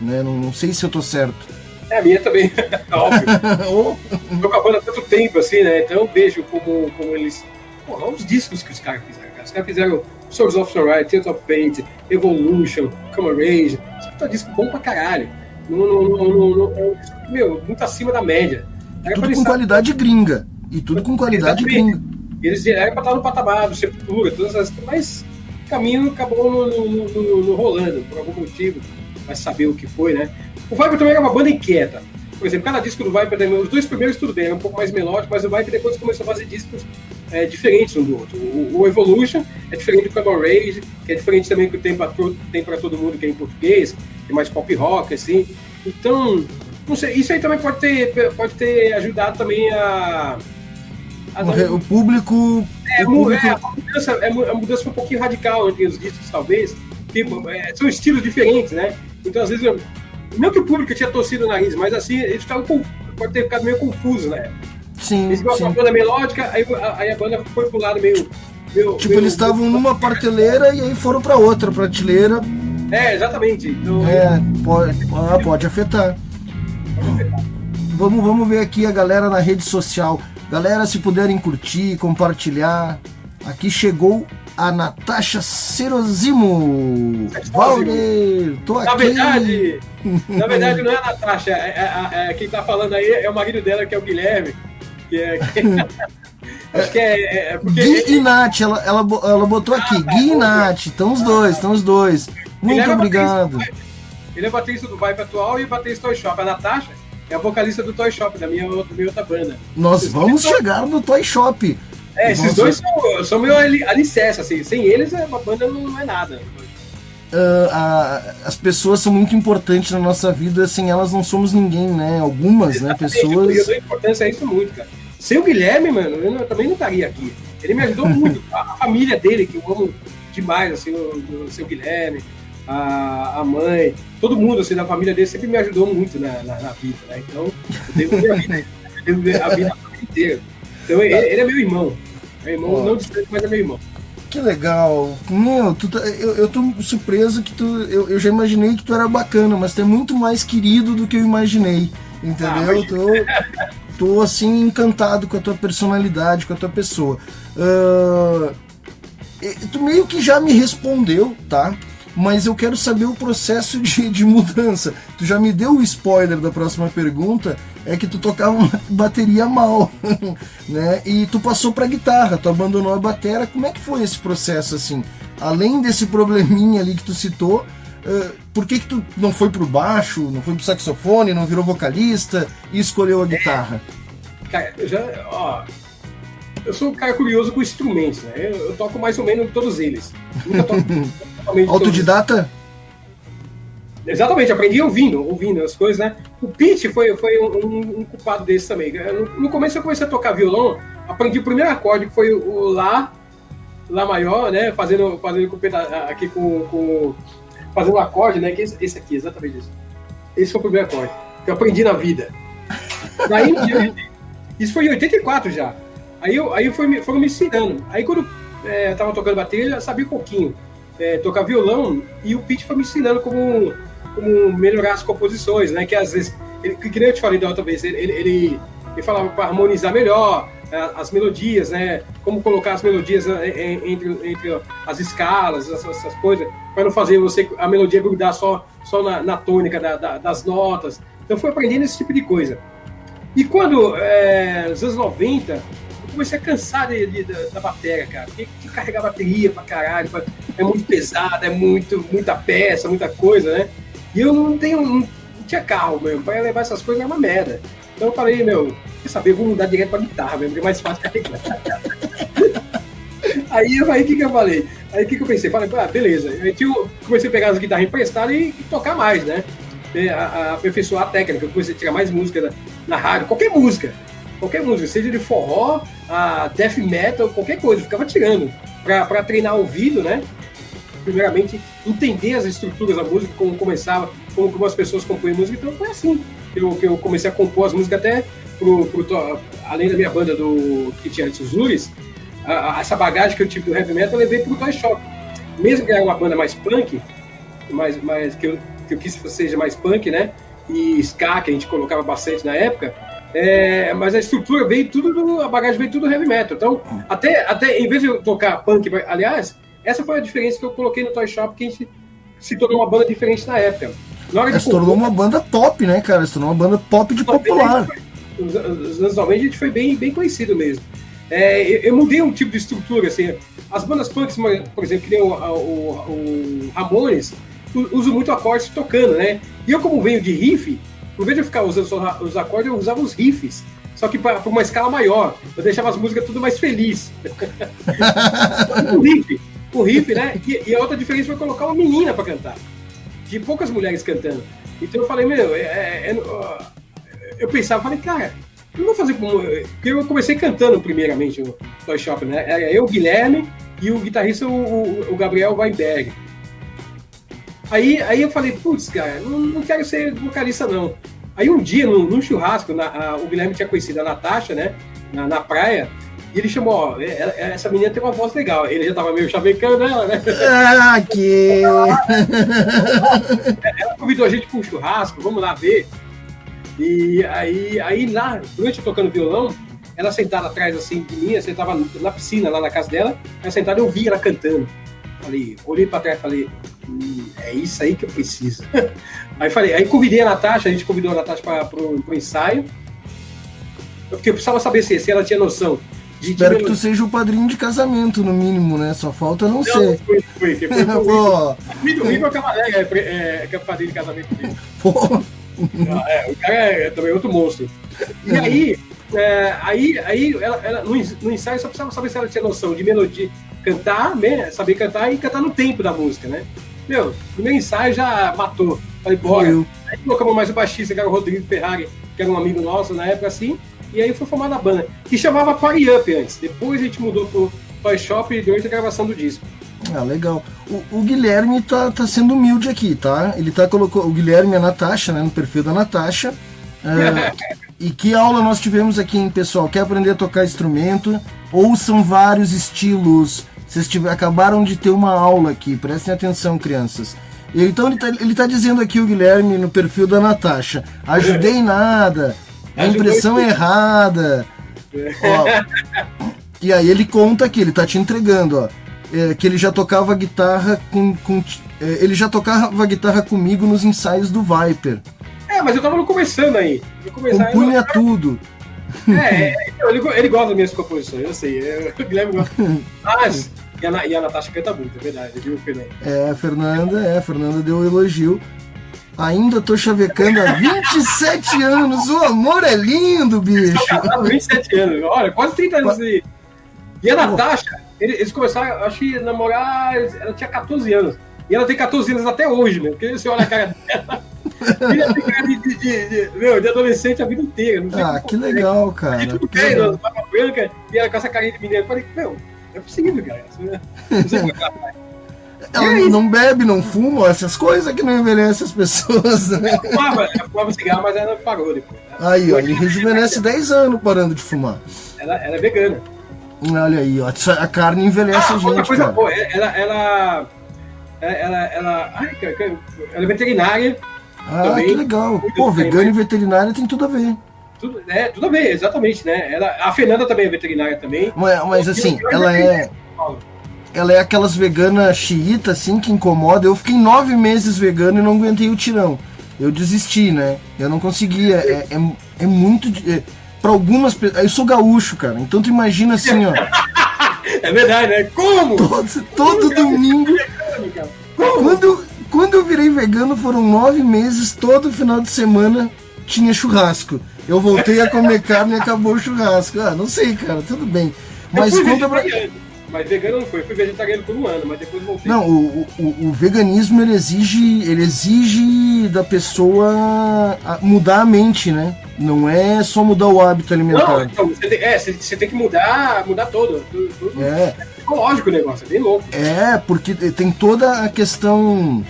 né? Não, não sei se eu tô certo. É a minha também, óbvio. oh. Tô acabando há tanto tempo, assim, né? Então eu vejo como, como eles. Porra, os discos que os caras fizeram. Os caras fizeram Swords of Sunrise, Tales of Fate, Evolution, Come Rage. Isso é um disco bom pra caralho. No, no, no, meu, muito acima da média. Era tudo com qualidade gringa. E tudo com qualidade gringa. Eles eram pra estar no patamar do Sepultura, todas essas mas o caminho acabou no, rolando, por algum motivo. Vai saber o que foi, né? O Viper também era uma banda inquieta. Por exemplo, cada disco do Viper, os dois primeiros tudo bem, era um pouco mais melódico, mas o Viper depois começou a fazer discos é, diferentes um do outro. O, o, Evolution é diferente do Cable Rage, que é diferente também que tem para todo mundo que é em português, é mais pop rock, assim. Então, não sei, isso aí também pode ter, pode ter ajudado também a. a o, público. É, o público... é, a mudança, é, mudança um pouquinho radical entre os discos, talvez. Tipo, é, são estilos diferentes, né? Então, às vezes, eu, não que o público tinha torcido o nariz, mas assim, eles ficavam pode ter ficado meio confuso, né? Sim. Eles gostam da banda melódica, aí, aí a banda foi pro lado meio. meio tipo, meio... eles estavam numa prateleira e aí foram para outra prateleira. É, exatamente. Então, é, pode, ah, pode afetar. vamos, vamos ver aqui a galera na rede social. Galera, se puderem curtir, compartilhar. Aqui chegou a Natasha Serozimo. Valder, tô aqui. Na verdade, na verdade não é a Natasha. É, é, é, quem tá falando aí é o marido dela, que é o Guilherme. Que é, que... Acho que é, é porque... Gui e Nath, ela, ela, ela botou ah, aqui. Tá, Gui e Nath, estão os dois, estão os dois. Muito ele obrigado. Ele é baterista do Vibe atual e baterista do Toy Shop. A Natasha é a vocalista do Toy Shop, da minha, da minha outra banda. Nós vamos chegar no Toy Shop. É, esses Nossa. dois são, são meu alicerce, assim. Sem eles, a banda não é nada. Uh, a, as pessoas são muito importantes na nossa vida, sem elas não somos ninguém, né? Algumas, né, Exatamente, né, pessoas. Eu dou importância a isso muito, cara. Sem o Guilherme, mano, eu, não, eu também não estaria aqui. Ele me ajudou muito. A, família dele, que eu amo demais, assim, o, o seu Guilherme, a, a mãe, todo mundo, assim, da família dele sempre me ajudou muito na, na, na vida, né? Então, eu devo ver a vida, eu devo a vida inteira. Então, ele, ele é meu irmão. Meu irmão oh. não distante, mas é meu irmão. Que legal. Meu, tu tá, eu, eu tô surpreso que tu. Eu, eu já imaginei que tu era bacana, mas tu é muito mais querido do que eu imaginei. Entendeu? Ah, tô, tô assim encantado com a tua personalidade, com a tua pessoa. Uh, tu meio que já me respondeu, tá? Mas eu quero saber o processo de, de mudança. Tu já me deu o spoiler da próxima pergunta, é que tu tocava uma bateria mal, né? E tu passou pra guitarra, tu abandonou a bateria. Como é que foi esse processo assim? Além desse probleminha ali que tu citou, uh, por que que tu não foi pro baixo, não foi pro saxofone, não virou vocalista e escolheu a guitarra? É, cara, já, ó, eu sou um cara curioso com instrumentos, né? Eu, eu toco mais ou menos todos eles. Nunca toco Autodidata? Exatamente, aprendi ouvindo, ouvindo as coisas, né? O Pete foi, foi um, um, um culpado desse também. No, no, começo eu comecei a tocar violão, aprendi o primeiro acorde, que foi o Lá, Lá maior, né? Fazendo, fazendo com, aqui com, com fazendo um acorde, né? Que esse, esse, aqui, exatamente isso. Esse foi o primeiro acorde que eu aprendi na vida. Daí, isso foi em 84 já. Aí, eu, aí foi, foram me ensinando. Aí quando é, eu tava tocando bateria, eu sabia um pouquinho é, tocar violão e o Pete foi me ensinando como, como melhorar as composições, né? Que às vezes, ele, que nem eu te falei da outra vez, ele, ele, ele, falava para harmonizar melhor é, as melodias, né? Como colocar as melodias é, entre, entre as escalas, essas, essas coisas, para não fazer você a melodia grudar só, só na, na tônica da, da, das notas. Então, fui aprendendo esse tipo de coisa. E quando, é, nos anos 90, comecei a cansar da, da bateria, cara. Porque que carregar bateria pra caralho, pra, é muito pesado, é muito, muita peça, muita coisa, né? E eu não tenho, não, tinha carro mesmo, pra levar essas coisas é uma merda. Então eu falei, meu, quer saber, vou mudar direto pra guitarra mesmo, porque é mais fácil carregar. aí o que, que eu falei? Aí o que, que eu pensei? Falei, ah, beleza. Aí eu comecei a pegar as guitarras emprestadas e, e tocar mais, né? A, a, aperfeiçoar a técnica, eu comecei a tirar mais música na, na rádio, qualquer música qualquer música, seja de forró, a death metal, qualquer coisa, ficava tirando para treinar o ouvido, né? Primeiramente, entender as estruturas da música, como começava, como, como as pessoas compõem música, então foi assim que eu, que eu comecei a compor as músicas até pro, pro, além da minha banda do que tinha antes os Luris, a, a, essa bagagem que eu tive do heavy metal eu levei pro Toy Shop. Mesmo que era uma banda mais punk, mais, mais, que, eu, que eu quis que seja mais punk, né? E ska, que a gente colocava bastante na época, é, mas a estrutura veio tudo, do, a bagagem veio tudo do heavy metal. Então, até, até em vez de eu tocar punk, aliás, essa foi a diferença que eu coloquei no Toy Shop, que a gente se tornou uma banda diferente na época. Na hora se tornou uma banda top, né, cara? Se tornou uma banda pop de popular. Nos anos 90 a gente foi bem, bem conhecido mesmo. É, eu, eu, mudei um tipo de estrutura, assim. As bandas punks, por exemplo, que nem o, o, o Ramones, uso muito acordes tocando, né? E eu, como venho de riff, por vez de eu ficar usando só os acordes, eu usava os riffs. Só que para uma escala maior. Eu deixava as músicas tudo mais feliz. o riff, o riff, né? E, e, a outra diferença foi colocar uma menina para cantar. De poucas mulheres cantando. Então eu falei, meu, é, é, é, eu pensava, falei, cara, eu não vou fazer como. Porque eu comecei cantando primeiramente o Toy Shop, né? Era eu, o Guilherme, e o guitarrista, o, o Gabriel Weinberg. Aí, aí eu falei, putz, cara, não, não quero ser vocalista, não. Aí um dia, num, num churrasco, na, a, o Guilherme tinha conhecido a Natasha, né? Na, na praia, e ele chamou, ó, é, é, essa menina tem uma voz legal. Ele já tava meio chavecando ela, né? Ah, que... ela convidou a gente para um churrasco, vamos lá ver. E aí, aí lá, durante eu tocando violão, ela sentada atrás assim de mim, sentava na piscina lá na casa dela, ela sentada eu vi ela cantando. Falei, olhei pra trás e falei, hum, é isso aí que eu preciso. aí falei, aí convidei a Natasha, a gente convidou a Natasha para pro, pro ensaio. Porque eu precisava saber se, se ela tinha noção de Espero que tu seja o padrinho de casamento, no mínimo, né? Só falta não, não ser. Foi, foi, foi, foi. O Igor Cavalega é, é, é padrinho de casamento dele. Pô. É, o cara é, também outro monstro. E é. aí, é, aí, aí ela, ela, no, no ensaio só precisava saber se ela tinha noção de melodia, cantar, né, saber cantar e cantar no tempo da música, né? Meu, primeiro ensaio já matou. Falei, bora. Aí colocamos mais o baixista, que era o Rodrigo Ferrari, que era um amigo nosso na época assim. E aí foi formada a banda, que chamava Party Up antes. Depois a gente mudou pro Toy Shop durante a gravação do disco. Ah, legal. O, o, Guilherme tá, tá sendo humilde aqui, tá? Ele tá colocou o Guilherme e a Natasha, né? No perfil da Natasha. É, e que aula nós tivemos aqui, hein, pessoal? Quer aprender a tocar instrumento? Ouçam vários estilos. Vocês tiver, acabaram de ter uma aula aqui, prestem atenção, crianças. Então ele tá, ele tá dizendo aqui, o Guilherme, no perfil da Natasha: ajudei nada, a impressão é errada. Ó, e aí ele conta que ele tá te entregando, ó é, que ele já tocava guitarra com. com é, ele já tocava guitarra comigo nos ensaios do Viper. É, mas eu tava começando aí. Compunha eu... tudo. É, é ele, ele gosta das minhas composições, eu sei. Eu, o Guilherme gosta. Mas. E a, e a Natasha canta muito, é verdade, viu, Fernanda? É, a Fernanda, é, a Fernanda deu um elogio. Ainda tô chavecando há 27 anos. O amor é lindo, bicho. Há 27 anos. Olha, quase 30 anos aí. E a Natasha, eles começaram, acho que namorar, ela tinha 14 anos. E ela tem 14 anos até hoje, né? Porque você olha a cara dela. Ela tem cara de, de, de, meu, de adolescente a vida inteira. ah, que legal, cara. De tudo bem, ela tava branca e ela com essa carinha de menina. Eu falei, meu, é possível, cara. Não sei ela é não bebe, não fuma, essas coisas que não envelhecem as pessoas, né? Ela fumava, ela fumava cigarro, mas ela parou depois. Né? Aí, ó, ele rejuvenesce 10 anos parando de fumar. Ela, ela é vegana. Olha aí, ó, a carne envelhece ah, a gente. coisa cara. boa, ela, ela, ela, ela, ai, ela é veterinária. Ah, também. que legal. Pô, vegano e veterinária tem tudo a ver. Tudo, é, tudo a ver, exatamente, né? Ela, a Fernanda também é veterinária também. Mas, mas assim, ela é. Ela é aquelas veganas xiita, assim, que incomoda. Eu fiquei nove meses vegano e não aguentei o tirão. Eu desisti, né? Eu não conseguia. É, é, é muito. É, para algumas pessoas. Eu sou gaúcho, cara. Então tu imagina assim, ó. é verdade, né? Como? Todo, todo domingo. Quando, quando eu virei vegano, foram nove meses, todo final de semana tinha churrasco. Eu voltei a comer carne e acabou o churrasco. Ah, não sei, cara, tudo bem. Mas conta pra. Mas vegano não foi, fui vegetariano por um ano, mas depois voltei. Não, o, o, o, veganismo ele exige, ele exige da pessoa mudar a mente, né? Não é só mudar o hábito alimentar. Não, então, você tem, é, você tem que mudar, mudar todo. tudo, tudo é. É psicológico o negócio, é bem louco. É, porque tem toda a questão.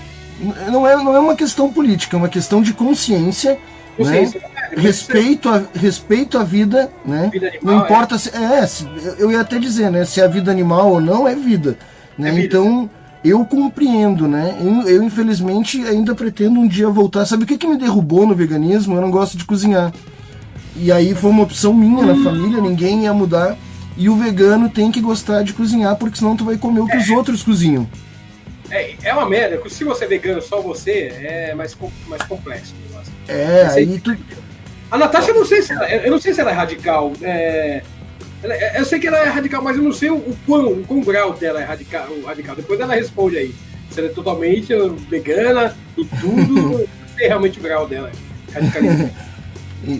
Não é, não é uma questão política, é uma questão de consciência. Consciência, né? respeito a, respeito à vida, né? Vida animal, não importa é. se. É, se, eu ia até dizer, né? Se é vida animal ou não, é vida. Né? É vida. Então, eu compreendo, né? Eu, eu, infelizmente, ainda pretendo um dia voltar. Sabe o que, que me derrubou no veganismo? Eu não gosto de cozinhar. E aí foi uma opção minha hum. na família, ninguém ia mudar. E o vegano tem que gostar de cozinhar, porque senão tu vai comer o que é. os outros cozinham. É, é uma merda. Se você é vegano, só você, é mais, mais complexo. É, aí tu, a Natasha, eu não sei se ela, eu não sei se ela é radical. É, eu sei que ela é radical, mas eu não sei o, o quão, o quão grau dela é radical, radical. Depois ela responde aí. Se ela é totalmente vegana e tudo, não sei realmente o grau dela. Radicalismo.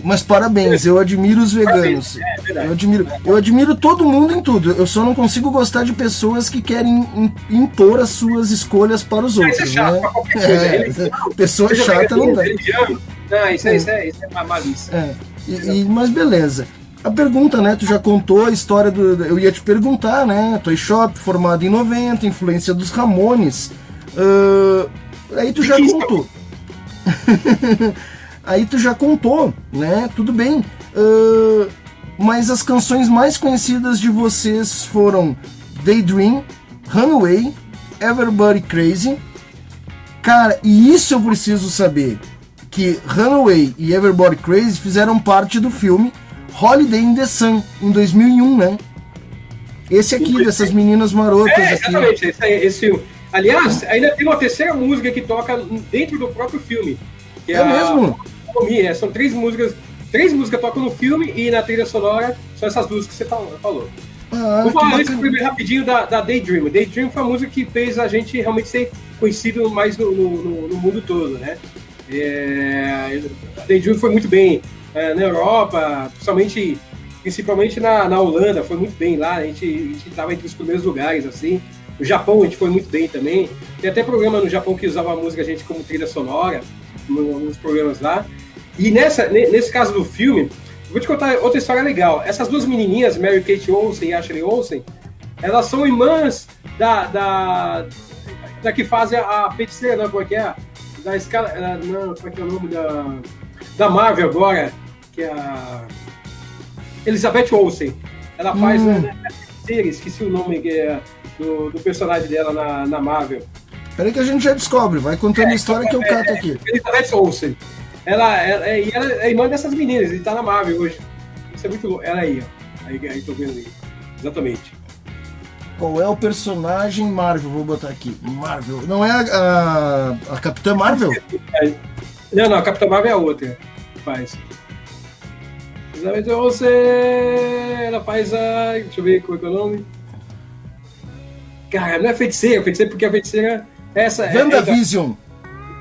Mas parabéns, eu admiro os veganos. É, eu admiro, eu admiro todo mundo em tudo. Eu só não consigo gostar de pessoas que querem impor as suas escolhas para os outros. Isso é chato, né? É, pessoa chata não dá. Não, isso é, isso é, isso é malícia. É. E, e, mas beleza. A pergunta, né? Tu já contou a história do. Eu ia te perguntar, né? Toy Shop, formado em 90, influência dos Ramones. Uh, aí tu já contou. aí tu já contou, né? Tudo bem. Uh, mas as canções mais conhecidas de vocês foram Daydream, Runaway, Everybody Crazy. Cara, e isso eu preciso saber que Runaway e Everybody Crazy fizeram parte do filme Holiday in the Sun, em 2001, né? Esse aqui, dessas meninas marotas É, aqui. exatamente, esse, esse filme. Aliás, ainda tem uma terceira música que toca dentro do próprio filme. Que É mesmo? A, são três músicas. Três músicas tocam no filme e na trilha sonora são essas duas que você falou. Ah, Vou falar isso primeiro rapidinho da, da Daydream. Daydream foi a música que fez a gente realmente ser conhecido mais no, no- no- mundo todo, né? É, a Daydream foi muito bem é, na Europa, principalmente, principalmente na, na Holanda, foi muito bem lá. A gente, a gente tava entre os primeiros lugares, assim. No Japão a gente foi muito bem também. Tem até programa no Japão que usava a música a gente como trilha sonora, no- nos programas lá. E nessa, ne- nesse caso do filme, vou te contar outra história legal. Essas duas menininhas, Mary Kate Olsen e Ashley Olsen, elas são irmãs da, da, da que faz a, feiticeira, não, como é que é? Da escala. Não, como é que é o nome da. Da Marvel agora, que é a. Elizabeth Olsen. Ela faz Hum. né, a feiticeira, esqueci o nome é, do, do personagem dela na, na Marvel. Peraí que a gente já descobre, vai contando a história que eu cato aqui. Elizabeth Olsen. Ela, ela, é- ela é irmã dessas meninas, e tá na Marvel hoje. Isso é muito louco. Ela aí, ó. Aí, aí tô vendo aí. Exatamente. Qual é o personagem Marvel? Vou botar aqui. Marvel. Não é a, a, a Capitã Marvel? Não, não, a Capitã Marvel é a outra. Faz. Elizabeth Olsen. Ela faz a. Deixa eu ver qual é, que é o nome. Cara, não é feiticeira, feiticeira porque a feiticeira. é Essa é- WandaVision.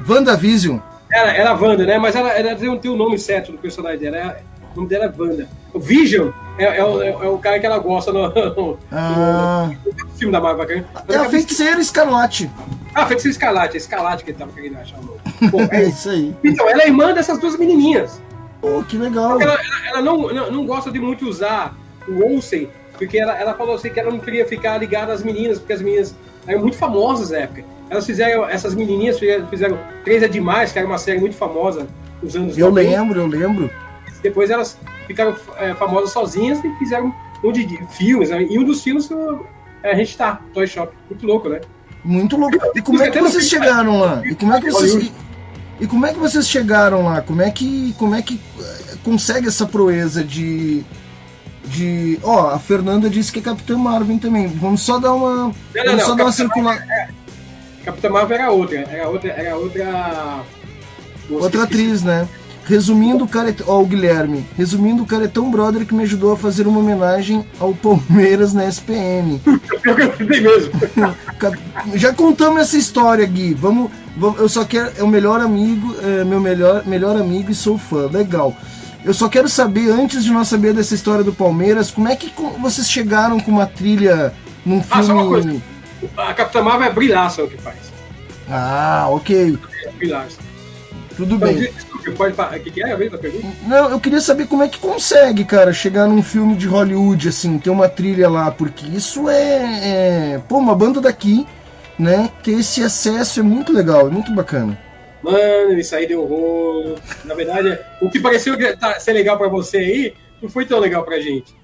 WandaVision. Ela é Wanda, né? Mas ela, ela tem, tem o nome certo do personagem dela. Ela- o nome dela é Wanda. O Vision é, é o, é o cara que ela gosta no, no- Ah, no filme da Marvel. Mas é a acaba- feiticeira Escarlate. Ah, feiticeira Escarlate. É Escarlate que ele tava querendo achar o nome. Bom, É é- isso aí. então, ela é irmã dessas duas menininhas. Pô, que legal. Ela, ela- ela não, não, não gosta de muito usar o Olsen, porque ela, ela falou assim que ela não queria ficar ligada às meninas, porque as meninas eram muito famosas na época. Elas fizeram, essas menininhas fizeram, fizeram Três é Demais, que era uma série muito famosa nos anos Eu 90. lembro, eu lembro. Depois elas ficaram é, famosas sozinhas e fizeram um de de filmes. né? E um dos filmes é, a gente tá, Toy Shop. Muito louco, né? Muito louco. E como é que vocês chegaram lá? E como é que vocês e, como é que vocês chegaram lá? Como é que como é que eh, consegue essa proeza de de, ó, a Fernanda disse que é Capitã Marvel também. Vamos só dar uma não, vamos só não, dar uma Capitã circular Capitã Marvel era outra. Era outra. Era outra. Nossa, outra atriz, né? Resumindo, o cara é, ó, o Guilherme. Resumindo, o cara é tão brother que me ajudou a fazer uma homenagem ao Palmeiras na eu lembrei mesmo. Já contamos essa história, Gui. Vamos, vamos- eu só quero. É o melhor amigo, é meu melhor, melhor amigo e sou fã. Legal. Eu só quero saber, antes de nós saber dessa história do Palmeiras, como é que vocês chegaram com uma trilha num Ah, filme. A Capitã Marvel é Brie Larson que faz. Ah, ok. É Brie Larson. Tudo Então, bem. desculpe, pode. O que, que é a pergunta? Não, eu queria saber como é que consegue, cara, chegar num filme de Hollywood, assim, ter uma trilha lá, porque isso é, é- Pô, uma banda daqui, né? Ter esse acesso é muito legal, é muito bacana. Mano, isso aí deu rolo. Na verdade, o que pareceu tá- ser legal pra você aí, não foi tão legal pra gente.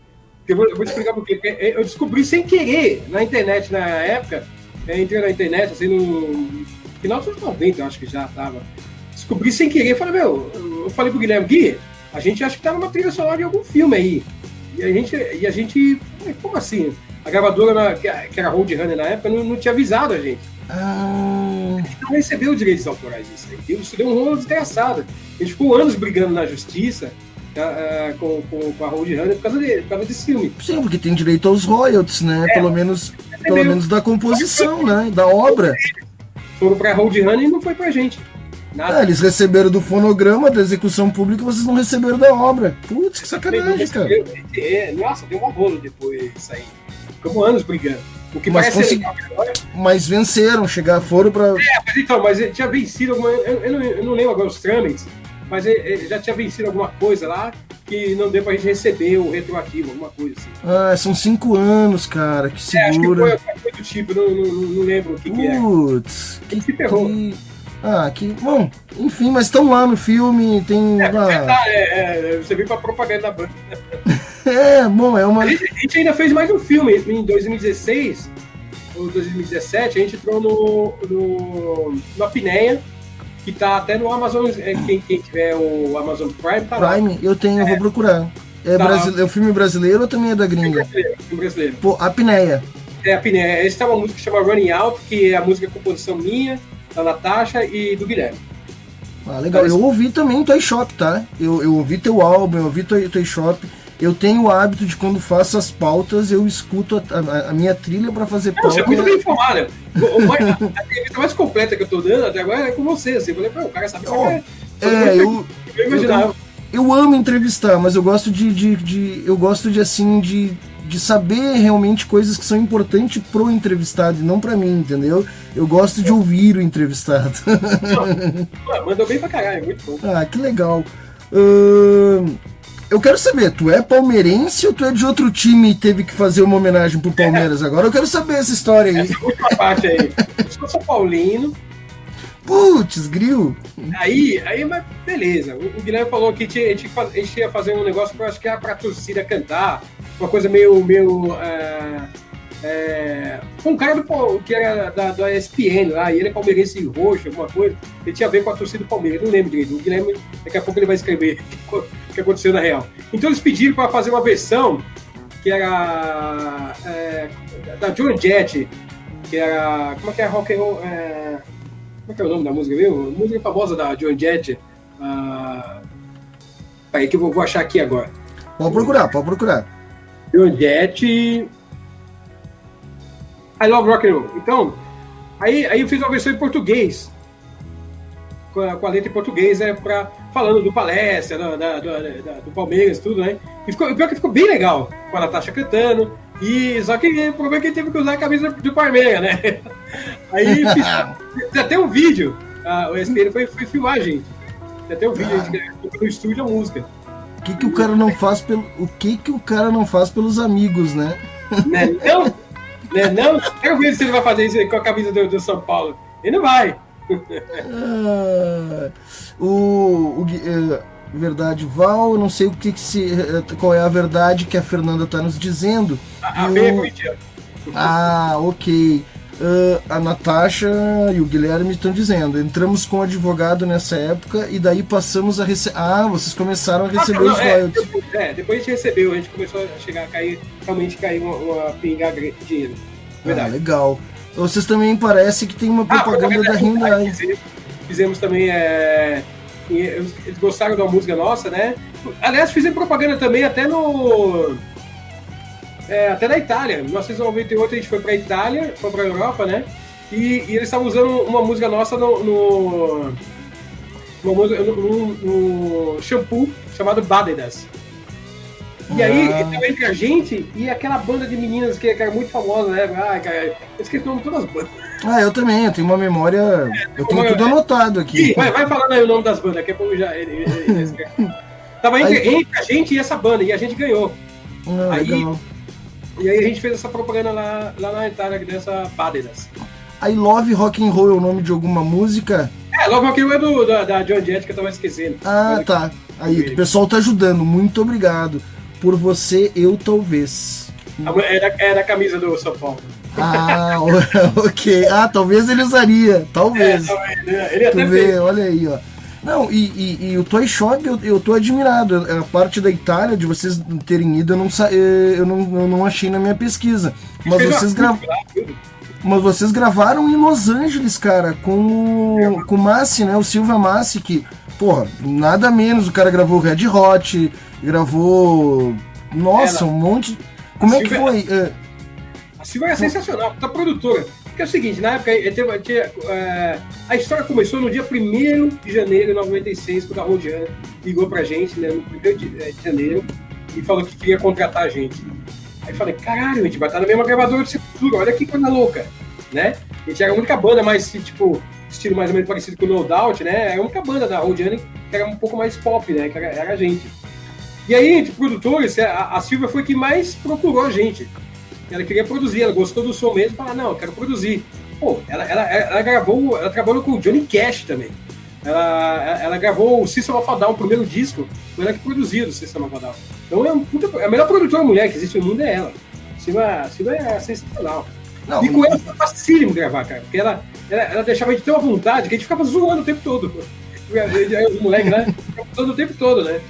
Eu vou, eu vou te explicar por quê. Porque Eu descobri sem querer na internet na época. Eu entrei na internet, assim, no final dos anos 90, eu acho que já tava. Descobri sem querer, falei, meu, eu falei pro Guilherme Gui, a gente acha que tá numa trilha sonora de algum filme aí. E a gente, e a gente como assim? A gravadora, na- que era Roadrunner na época, não, não tinha avisado a gente Ah, não recebeu direitos autorais disso aí. Isso deu um rolo desgraçado. A gente ficou anos brigando na justiça ah, ah, com, com, a Roadrunner por causa, de, por causa desse filme. sim, porque tem direito aos royalties, né? Pelo menos, pelo Entendeu? menos da composição, né? Da obra. Foram pra Roadrunner e não foi pra gente. Ah, eles receberam do fonograma da execução pública, vocês não receberam da obra. Putz, que sacanagem, cara. É, nossa, deu um rolo depois disso aí. Ficamos anos brigando. O que Mas consegui- agora. Mas venceram, chegaram, foram pra. É, mas então, mas tinha vencido alguma. Eu, eu não, eu não lembro agora os trâmites, mas ele, já tinha vencido alguma coisa lá que não deu pra gente receber o retroativo, alguma coisa assim. Ah, são cinco anos, cara, que É, acho que foi segura. coisa do tipo, não, não, não- lembro o que, que é. Putz, que, Se ferrou. que- Ah, que. Bom, enfim, mas estão lá no filme, tem. ah, Ah, é, é, você veio pra propaganda da banda. é, bom, é uma. A gente, a gente ainda fez mais um filme em 2016 ou 2017. A gente entrou no, no, no Apneia que tá até no Amazon, é, quem, quem tiver o Amazon Prime, tá lá. Prime, eu tenho, eu vou procurar. É, Tá. brasile- é o filme brasileiro ou também é da gringa? Brasileiro, filme brasileiro. Pô, Apneia. É, a Piné, esse tá uma música que chama Running Out, que é a música composição minha, da Natasha e do Guilherme. Ah, legal. Eu ouvi também Toy Shop, tá? Eu, eu ouvi teu álbum, eu ouvi Toy, Toy Shop. Eu tenho o hábito de quando faço as pautas, eu escuto a, a- a minha trilha pra fazer Não, você é pauta. muito bem informado. O- A a entrevista mais completa que eu tô dando até agora é com você. Assim, eu falei, pô, o cara sabe Oh, é, É, eu, eu imaginava. eu amo entrevistar, mas eu gosto de, de, de- eu gosto de assim de, de saber realmente coisas que são importantes pro entrevistado e não pra mim, entendeu? Eu gosto de ouvir o entrevistado. Mandou bem pra caralho, muito bom. ah, que legal. Ahn, eu quero saber, tu é palmeirense ou tu é de outro time e teve que fazer uma homenagem pro Palmeiras agora? Eu quero saber essa história aí. Essa última parte aí. Eu sou São Paulino, Putz, gril. aí, aí, mas beleza. O, o Guilherme falou que tinha, a, gente, a gente ia fazer um negócio que eu acho que era pra torcida cantar, uma coisa meio. meio é, é, um cara do, que era da, da ESPN lá, e ele é palmeirense roxo, alguma coisa, ele tinha a ver com a torcida do Palmeiras, eu não lembro direito. O Guilherme, daqui a pouco ele vai escrever o que aconteceu na real. Então eles pediram para fazer uma versão que era é, da John Jett, que era. Como é que é rock and roll? É, como é que é o nome da música mesmo? Música famosa da John Jett. Ah, peraí que eu vou, vou achar aqui agora. Pode procurar, pode procurar. John Jett. I Love Rock and Roll. Então, aí, aí eu fiz uma versão em português. Com a, com a letra em português, é pra, falando do palestra, da, da- da- do Palmeiras, tudo, né? E ficou, o pior que ficou bem legal, com a Natasha cantando. E, só que o problema é que ele teve que usar a camisa do Palmeiras, né? Aí fiz, até um vídeo. ah, o SPN foi, foi filmar gente. Tem até um vídeo, a gente gravou no estúdio a música. O que, que o cara não faz pelo. O que, que o cara não faz pelos amigos, né? Né? Não, né? não, quero ver se ele vai fazer isso com a camisa do, do São Paulo. Ele não vai. Ah, o, o eh, verdade, Val, eu não sei o que, que se. eh, qual é a verdade que a Fernanda tá nos dizendo. A, a B é o-. Ah, ok. Ah, a Natasha e o Guilherme estão dizendo. Entramos com advogado nessa época e daí passamos a receber. Ah, vocês começaram a receber Ah, não, os é, royalties. depois, é, depois a gente recebeu, a gente começou a chegar a cair, realmente caiu uma, uma pingar gre- dinheiro. Ah, Verdade. legal. Vocês também parece que tem uma Ah, propaganda da Hyundai. Fizemos, fizemos também. É, eles gostaram da música nossa, né? Aliás, fizemos propaganda também até no. é, até na Itália. Em 1998 a gente foi pra Itália, foi pra Europa, né? E, e eles estavam usando uma música nossa no. no uma música, no, no- no shampoo chamado Badedas. E aí, Ah. entre a gente e aquela banda de meninas que, que era muito famosa, né? Ai, cara, eu esqueci o nome de todas as bandas. Ah, eu também, eu tenho uma memória. Eu tenho como tudo anotado aqui. vai, vai falando aí o nome das bandas, daqui a pouco já. Ele, ele, ele escreve. Tava entre, Aí- entre a gente e essa banda, e a gente ganhou. Ah, aí- legal. E aí a gente fez essa propaganda lá, lá na Itália, dessa Badedas. I Love Rock and Roll é o nome de alguma música? É, logo aqui é do, da, da John Jett que eu tava esquecendo. Ah, tá. Aí, o pessoal tá ajudando. Muito obrigado. Por você, eu talvez. É da, é da camisa do São Paulo. Ah, ok. Ah, talvez ele usaria. Talvez. É, ele, ele Tu até vê, fez. olha aí, ó. Não, e, e- e o Toy Shop eu, eu tô admirado. A parte da Itália, de vocês terem ido, eu não, eh, eu não, eu não achei na minha pesquisa. Mas vocês, gra- mas vocês gravaram em Los Angeles, cara, com, o- com o Massi, né? O Silva Massi, que, porra, nada menos. O cara gravou Red Hot, gravou. Nossa, É, um monte. Como é que foi? É, A Silva era sensacional, da produtora. Porque é o seguinte, na época teve, tinha, eh, a história começou no dia 1 de janeiro de 96, quando a Rodiana ligou pra gente, né, no 1 de, eh, de janeiro, e falou que queria contratar a gente. Aí eu falei, caralho, a gente vai estar na mesma gravadora de Sepultura, olha que coisa louca, né? A gente era a única banda mais, tipo, estilo mais ou menos parecido com o No Doubt, né? Era a única banda da Rodiana que era um pouco mais pop, né? Que era, era a gente. E aí, entre produtores, a, a Silvia foi que mais procurou a gente. Ela queria produzir, ela gostou do som mesmo, falou, não, eu quero produzir. Pô, ela, ela, ela gravou, ela trabalhou com o Johnny Cash também. Ela, ela gravou o System of a Down, o primeiro disco, foi ela que produziu o System of a Down. Então é um puta- a melhor produtora mulher que existe no mundo é ela. Silva, Silva é sensacional. Não, e com ela foi facílimo gravar, cara, porque ela, ela, ela deixava gente ter uma vontade que a gente ficava zoando o tempo todo. Os moleques, né? Todo o tempo todo, né?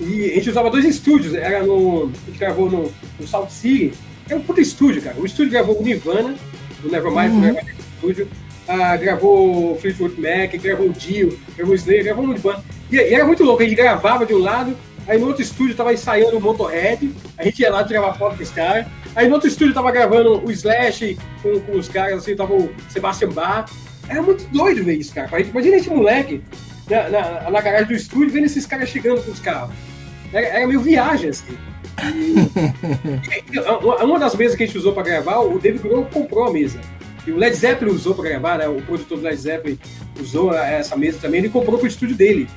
E a gente usava dois estúdios, era no. A gente gravou no, no South City, é um puta estúdio, cara. O estúdio gravou o Nirvana, o Nevermind, uhum. o estúdio. Ah, gravou Fleetwood Mac, gravou o Dio, gravou o Slayer, gravou um Nirvana. E, e, era muito louco, a gente gravava de um lado, aí no outro estúdio tava ensaiando o Motorhead, a gente ia lá gravar foto com os caras. Aí no outro estúdio tava gravando o Slash com, com os caras, assim, tava o Sebastian Bach. Era muito doido ver isso, cara. Imagina esse moleque na, na, na garagem do estúdio vendo esses caras chegando com os carros. Era, era meio viagem, assim. E, uma das mesas que a gente usou para gravar, o David Grohl comprou a mesa. E o Led Zeppelin usou para gravar, né? O produtor do Led Zeppelin usou essa mesa também, ele comprou para o estúdio dele.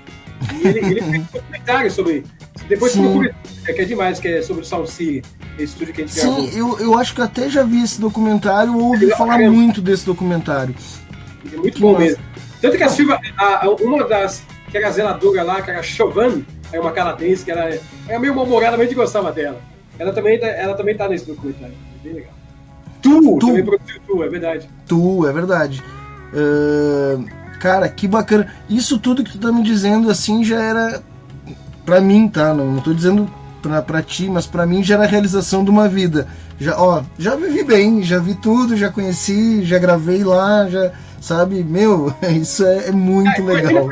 E ele, ele fez um documentário sobre. Depois procura, que é demais, que é sobre o City, esse estúdio que a gente Sim, gravou. Sim, eu, eu acho que até já vi esse documentário, ou ouvi falar caramba. muito desse documentário. É muito que bom massa. mesmo. Tanto que a Silva, a, a, uma das que era a zeladora lá, que era a Chauvin, é uma canadense que ela é, é meio mal-humorada, mas a gente gostava dela. Ela também, tá, ela também tá nesse documentário. É bem legal. Tu, tu também produziu Tu, é verdade. Tu, é verdade. Uh, cara, que bacana. Isso tudo que tu tá me dizendo, assim, já era. Pra mim, tá? Não, não tô dizendo pra, pra ti, mas pra mim já era a realização de uma vida. Já, ó, já vivi bem, já vi tudo, já conheci, já gravei lá, já. Sabe, meu, isso é, é muito é, legal.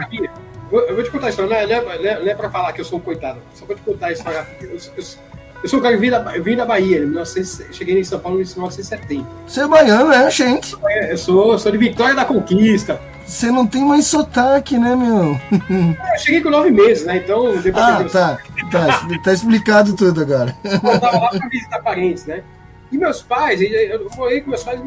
Eu vou te contar a história, não é, não, é, não é pra falar que eu sou um coitado, só pra te contar a história. Eu, eu, eu sou um cara que vim da, vim da Bahia, em 19, cheguei em São Paulo em 1970. Você é baiano, né, gente? Eu sou, sou de Vitória da Conquista. Você não tem mais sotaque, né, meu? Eu cheguei com nove meses, né? Então, depois Ah, tá. Tá, tá explicado tudo agora. Eu tava lá pra visitar parentes, né? E meus pais, eu morei com meus pais,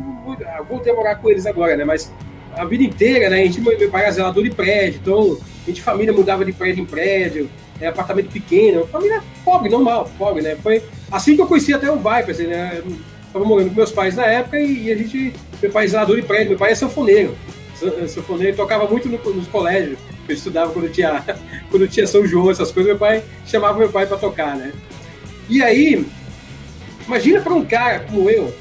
voltei a morar com eles agora, né? Mas a vida inteira, né? A gente, meu pai era zelador de prédio, então a gente família mudava de prédio em prédio, é, apartamento pequeno, família pobre, normal, pobre, né? Foi assim que eu conheci até o Viper, assim, né? Eu tava morando com meus pais na época e, e a gente, meu pai é zelador de prédio, meu pai é sanfoneiro, é, sanfoneiro, tocava muito no, nos colégios, eu estudava quando tinha, quando tinha São João, essas coisas, meu pai chamava meu pai para tocar, né? E aí, imagina para um cara como eu,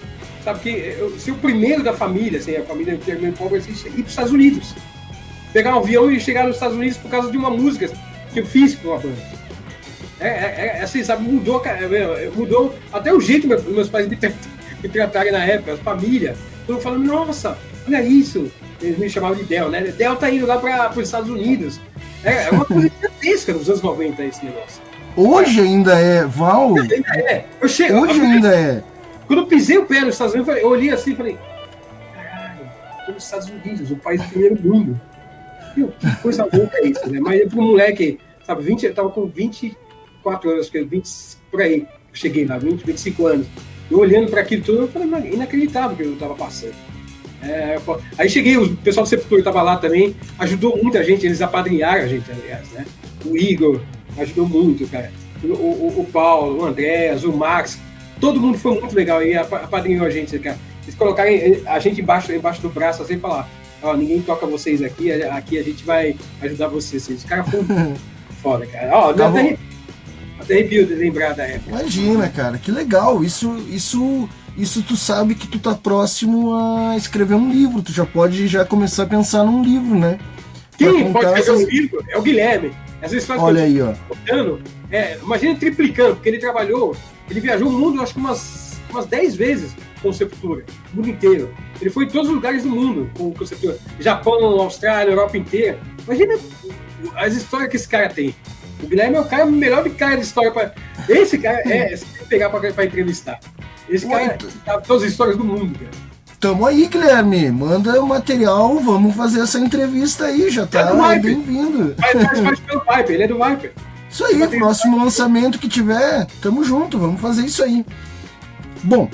sabe que eu ser o primeiro da família, assim, a família que é meio pobre, assim, ir para os Estados Unidos pegar um avião e chegar nos Estados Unidos por causa de uma música que eu fiz com uma banda. É, é, é assim, sabe, mudou, é, mudou até o jeito que meus pais me, me tratarem na época, a família. Todo falando, nossa, olha isso. Eles me chamavam de Del, né? Del tá indo lá para os Estados Unidos. É, é uma coisa gigantesca nos anos 90 esse negócio. Hoje ainda é, Val. Ainda é. Eu chego, Hoje ainda é. Quando eu pisei o pé nos Estados Unidos, eu olhei assim e falei, caralho, tô nos Estados Unidos, o país do primeiro mundo. Que coisa louca é isso, né? Mas um moleque, sabe, 20, eu tava com 24 anos, 20, por aí, eu cheguei lá, 20, 25 anos. Eu olhando para aquilo tudo, eu falei, inacreditável que eu estava passando. É, aí cheguei, o pessoal do Sepultura estava lá também, ajudou muita gente, eles apadrinharam a gente, aliás, né? O Igor ajudou muito, cara. O, o, o Paulo, o Andrés, o Max, todo mundo foi muito legal aí, apadrinhou a gente, cara. Eles colocaram a gente embaixo, embaixo do braço, assim, falar, ó, ninguém toca vocês aqui, aqui a gente vai ajudar vocês. Os caras foram foda, cara. Ó, tá até, até arrepio de lembrar da época. Imagina, cara, que legal. Isso, isso, isso tu sabe que tu tá próximo a escrever um livro. Tu já pode já começar a pensar num livro, né? Sim, pode escrever um livro. É o Guilherme. Olha aí, ó. Contando, é, imagina triplicando, porque ele trabalhou, ele viajou o mundo, acho que umas, umas 10 vezes com Sepultura, o mundo inteiro. Ele foi em todos os lugares do mundo com o Sepultura. Japão, Austrália, Europa inteira. Imagina as histórias que esse cara tem. O Guilherme é o cara melhor de cara de história para. Esse cara é, se pegar para entrevistar. Esse cara sabe todas as histórias do mundo, cara. Tamo aí, Guilherme. Manda o material, vamos fazer essa entrevista aí, já tá é bem-vindo. Faz parte pelo Viper, ele é do Viper. Isso aí, próximo lançamento que tiver, tamo junto, vamos fazer isso aí. Bom,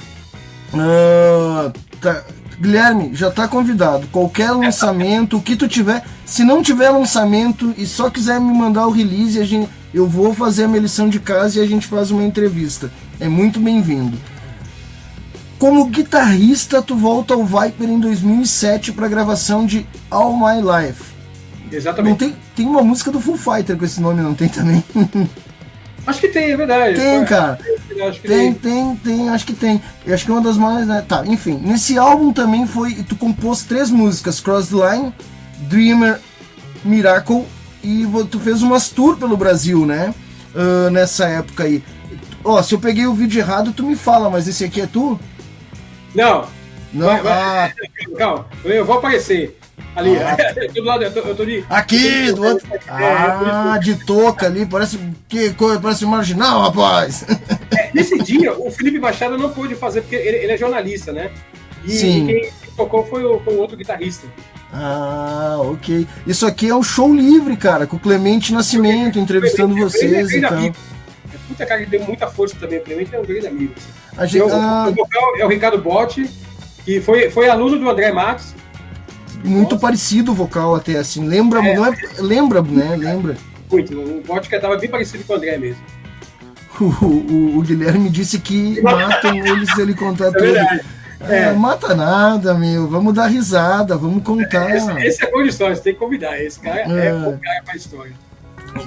Uh, tá, Guilherme, já está convidado. Qualquer lançamento, o que tu tiver. Se não tiver lançamento e só quiser me mandar o release, a gente, eu vou fazer a minha lição de casa e a gente faz uma entrevista. É muito bem-vindo. Como guitarrista, tu volta ao Viper em 2007 para gravação de All My Life. Exatamente. Não tem, tem uma música do Full Fighter com esse nome, não tem também? Acho que tem, é verdade. Tem, cara. acho que tem, tem, tem, acho que tem. Eu acho que é uma das mais, né? Tá, enfim. Nesse álbum também foi. Tu compôs três músicas: Cross the Line, Dreamer, Miracle. E tu fez umas tour pelo Brasil, né? Uh, nessa época aí. Ó, oh, se eu peguei o vídeo errado, tu me fala, mas esse aqui é tu? Não. Não, vai, vai, ah. Calma, eu vou aparecer. Ali, ah. do lado, eu tô, eu tô de. Aqui, do outro. Ah, de touca ali, parece que parece marginal, rapaz. É, nesse dia, o Felipe Machado não pôde fazer, porque ele, ele é jornalista, né? E Sim. quem tocou foi o, foi o outro guitarrista. Ah, ok. Isso aqui é um show livre, cara, com o Clemente Nascimento entrevistando vocês e tal. Puta cara, ele deu muita força também. O Clemente é um grande amigo. Assim. A gente, o, ah... o vocal é o Ricardo Botti, que foi, foi aluno do André Matos muito parecido o vocal até, assim. Lembra, é, não é, lembra, né? Lembra. Muito. O Vodka estava bem parecido com o André mesmo. O, o, o Guilherme disse que matam eles se ele contar é tudo. É, é. mata nada, meu. Vamos dar risada, vamos contar. Esse, esse é condição, você tem que convidar. Esse cara é, é o cara pra história.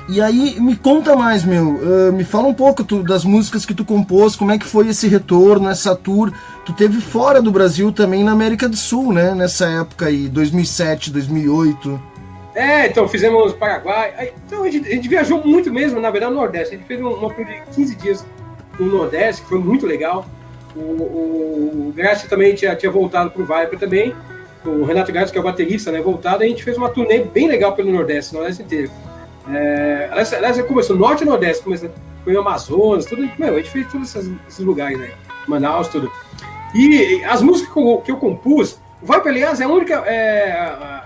E aí, me conta mais, meu. Uh, me fala um pouco tu, das músicas que tu compôs, como é que foi esse retorno, essa tour. Tu teve fora do Brasil também na América do Sul, né? Nessa época aí, 2007, 2008. É, então fizemos Paraguai. Então a gente, a gente, viajou muito mesmo, na verdade, no Nordeste. A gente fez uma tour de 15 dias no Nordeste, que foi muito legal. O, o, o Graça também tinha, tinha voltado pro Viper também. O Renato Graça, que é o baterista, né? Voltado. A gente fez uma turnê bem legal pelo Nordeste, Nordeste inteiro. É, aliás, aliás, começou norte e nordeste, começou, foi o Amazonas, tudo. Meu, a gente fez todos esses, esses lugares aí, Manaus, tudo. E as músicas que eu, que eu compus, Vai aliás, é a única. É,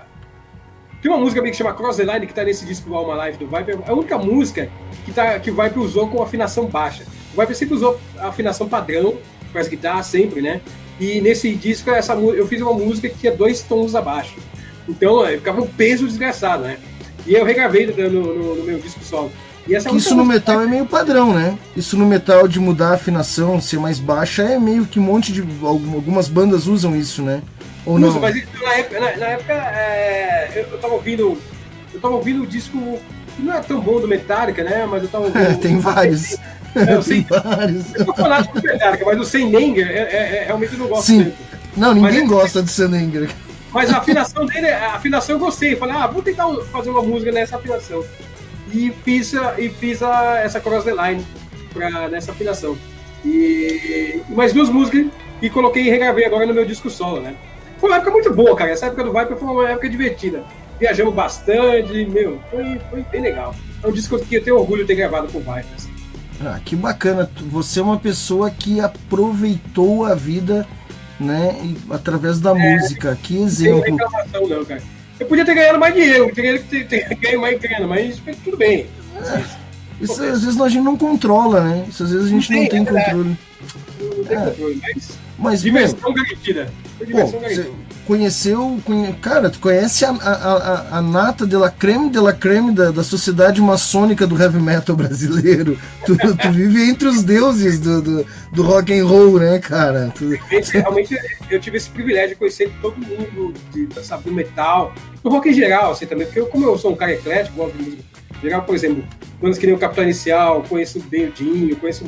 tem uma música que chama Cross the Line, que tá nesse disco do Alma Live do Viper, é a única música que, tá, que o Viper usou com afinação baixa. O Viper sempre usou a afinação padrão para as guitarras, sempre, né? E nesse disco essa, eu fiz uma música que é dois tons abaixo. Então ficava um peso desgraçado, né? E eu regravei no, no, no meu disco solo. É isso no metal é meio padrão, né? Isso no metal de mudar a afinação, ser mais baixa, é meio que um monte de. Algumas bandas usam isso, né? Ou não? mas na época, na, na época é, eu, eu tava ouvindo. Eu tava ouvindo o disco que não é tão bom do Metallica, né? Mas eu tava ouvindo. É, tem vários. É, eu sei, tem vários. Eu tô falando do Metallica, mas o Sem Nenger é, é, realmente eu não gosto Sim. Não, ninguém mas, gosta do Sem Nenger. Mas a afinação dele, a afinação eu gostei. Falei, ah, vou tentar fazer uma música nessa afinação. E fiz, e fiz a, essa cross the line pra, nessa afinação. E mais duas músicas e coloquei e regravei agora no meu disco solo, né? Foi uma época muito boa, cara. Essa época do Viper foi uma época divertida. Viajamos bastante, meu, foi, foi bem legal. É um disco que eu tenho orgulho de ter gravado com o Viper. Assim. Ah, que bacana. Você é uma pessoa que aproveitou a vida né? através da é, música. Que exemplo. Não reclamação, não, cara. Eu podia ter ganhado mais dinheiro, teria ter, ganho mais grana, mas tudo bem. É, isso às vezes a gente não controla, né? Isso às vezes a gente não, não tem, tem controle. Não tem é. controle, mas, mas diversão garantida. Diversão garantida conheceu. Conhe... Cara, tu conhece a, a, a, a nata de la creme de la creme da, da sociedade maçônica do heavy metal brasileiro. Tu, tu vive entre os deuses do, do, do, rock and roll, né, cara? Tu... Realmente eu tive esse privilégio de conhecer todo mundo de, sabe, do metal, do rock em geral, assim, também, porque eu, como eu sou um cara eclético, gosto de música geral, por exemplo, quando que nem o Capitão Inicial, conheço bem o Dinho, conheço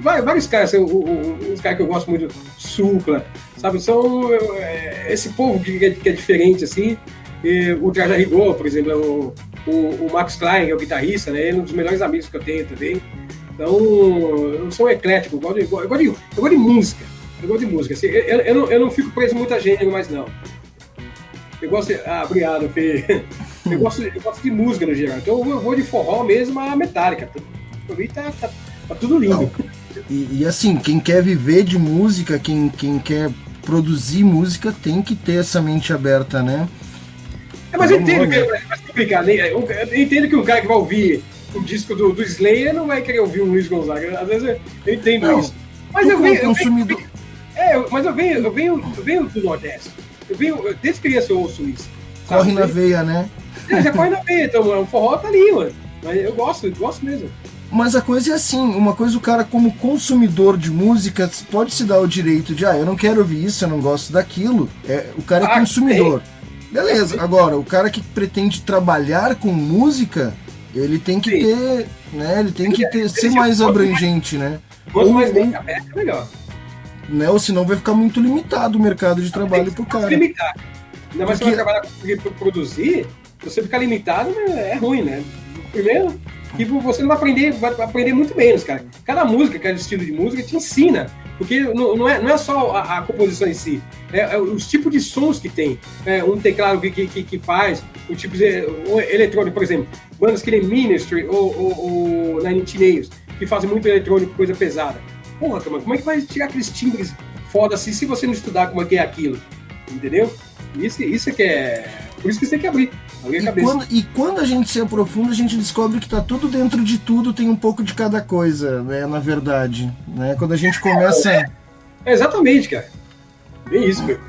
vários caras, assim, os caras que eu gosto muito, Supla, sabe? São é, esse povo que, que, é diferente, assim. E o Traja Rigor, por exemplo, é o, o, o, Max Klein, que é o guitarrista, né? Ele é um dos melhores amigos que eu tenho também. Então, eu sou um eclético, eu gosto de, eu gosto de, eu gosto de música. Eu gosto de música. Assim, eu, eu, não, eu não fico preso muita gênero, mas não. Eu gosto de, Ah, obrigado, Fê. Eu gosto, eu gosto de música no geral. Então eu vou de forró mesmo a metálica. Pra mim tá, tá, Tá tudo lindo. E, e, assim, quem quer viver de música, quem, quem quer produzir música, tem que ter essa mente aberta, né? É, mas eu entendo que é mais complicado. Né? Eu, entendo que um cara que vai ouvir o disco do, do Slayer não vai querer ouvir o Luiz Gonzaga. Às vezes eu, entendo não, isso. Mas eu venho, consumidor... eu venho, é, mas eu venho, eu venho, eu venho do Nordeste. Eu venho, desde criança eu ouço isso. Corre na veia, né? É, já corre na veia, então o forró tá ali, mano. Mas eu gosto, eu gosto mesmo. Mas a coisa é assim, uma coisa o cara como consumidor de música pode se dar o direito de, ah, eu não quero ouvir isso, eu não gosto daquilo. É, o cara é ah, consumidor. Beleza, agora, o cara que pretende trabalhar com música, ele tem que ter, né, ele tem que ter, ser mais abrangente, né? Quanto mais bem aberto, é melhor. Né? Ou senão vai ficar muito limitado o mercado de trabalho pro cara. Limitar. Ainda mais Porque... você vai trabalhar para produzir, se você ficar limitado, né, é ruim, né? Primeiro, que você não vai aprender, vai aprender muito menos, cara. Cada música, cada estilo de música te ensina. Porque não, não, é, não é só a, a composição em si, é, é, os tipos de sons que tem. É, um teclado que, que, que faz, o tipo de o eletrônico, por exemplo, bandas que nem Ministry ou, ou, ou Nine Inch que fazem muito eletrônico, coisa pesada. Porra, como é que vai tirar aqueles timbres foda assim se você não estudar como é que é aquilo? Entendeu? Isso, isso é que é. Por isso que você tem que abrir. E quando, e quando, a gente se aprofunda, a gente descobre que tá tudo dentro de tudo, tem um pouco de cada coisa, né? Na verdade. Né? Quando a gente começa. É, é exatamente, cara. Bem isso, cara.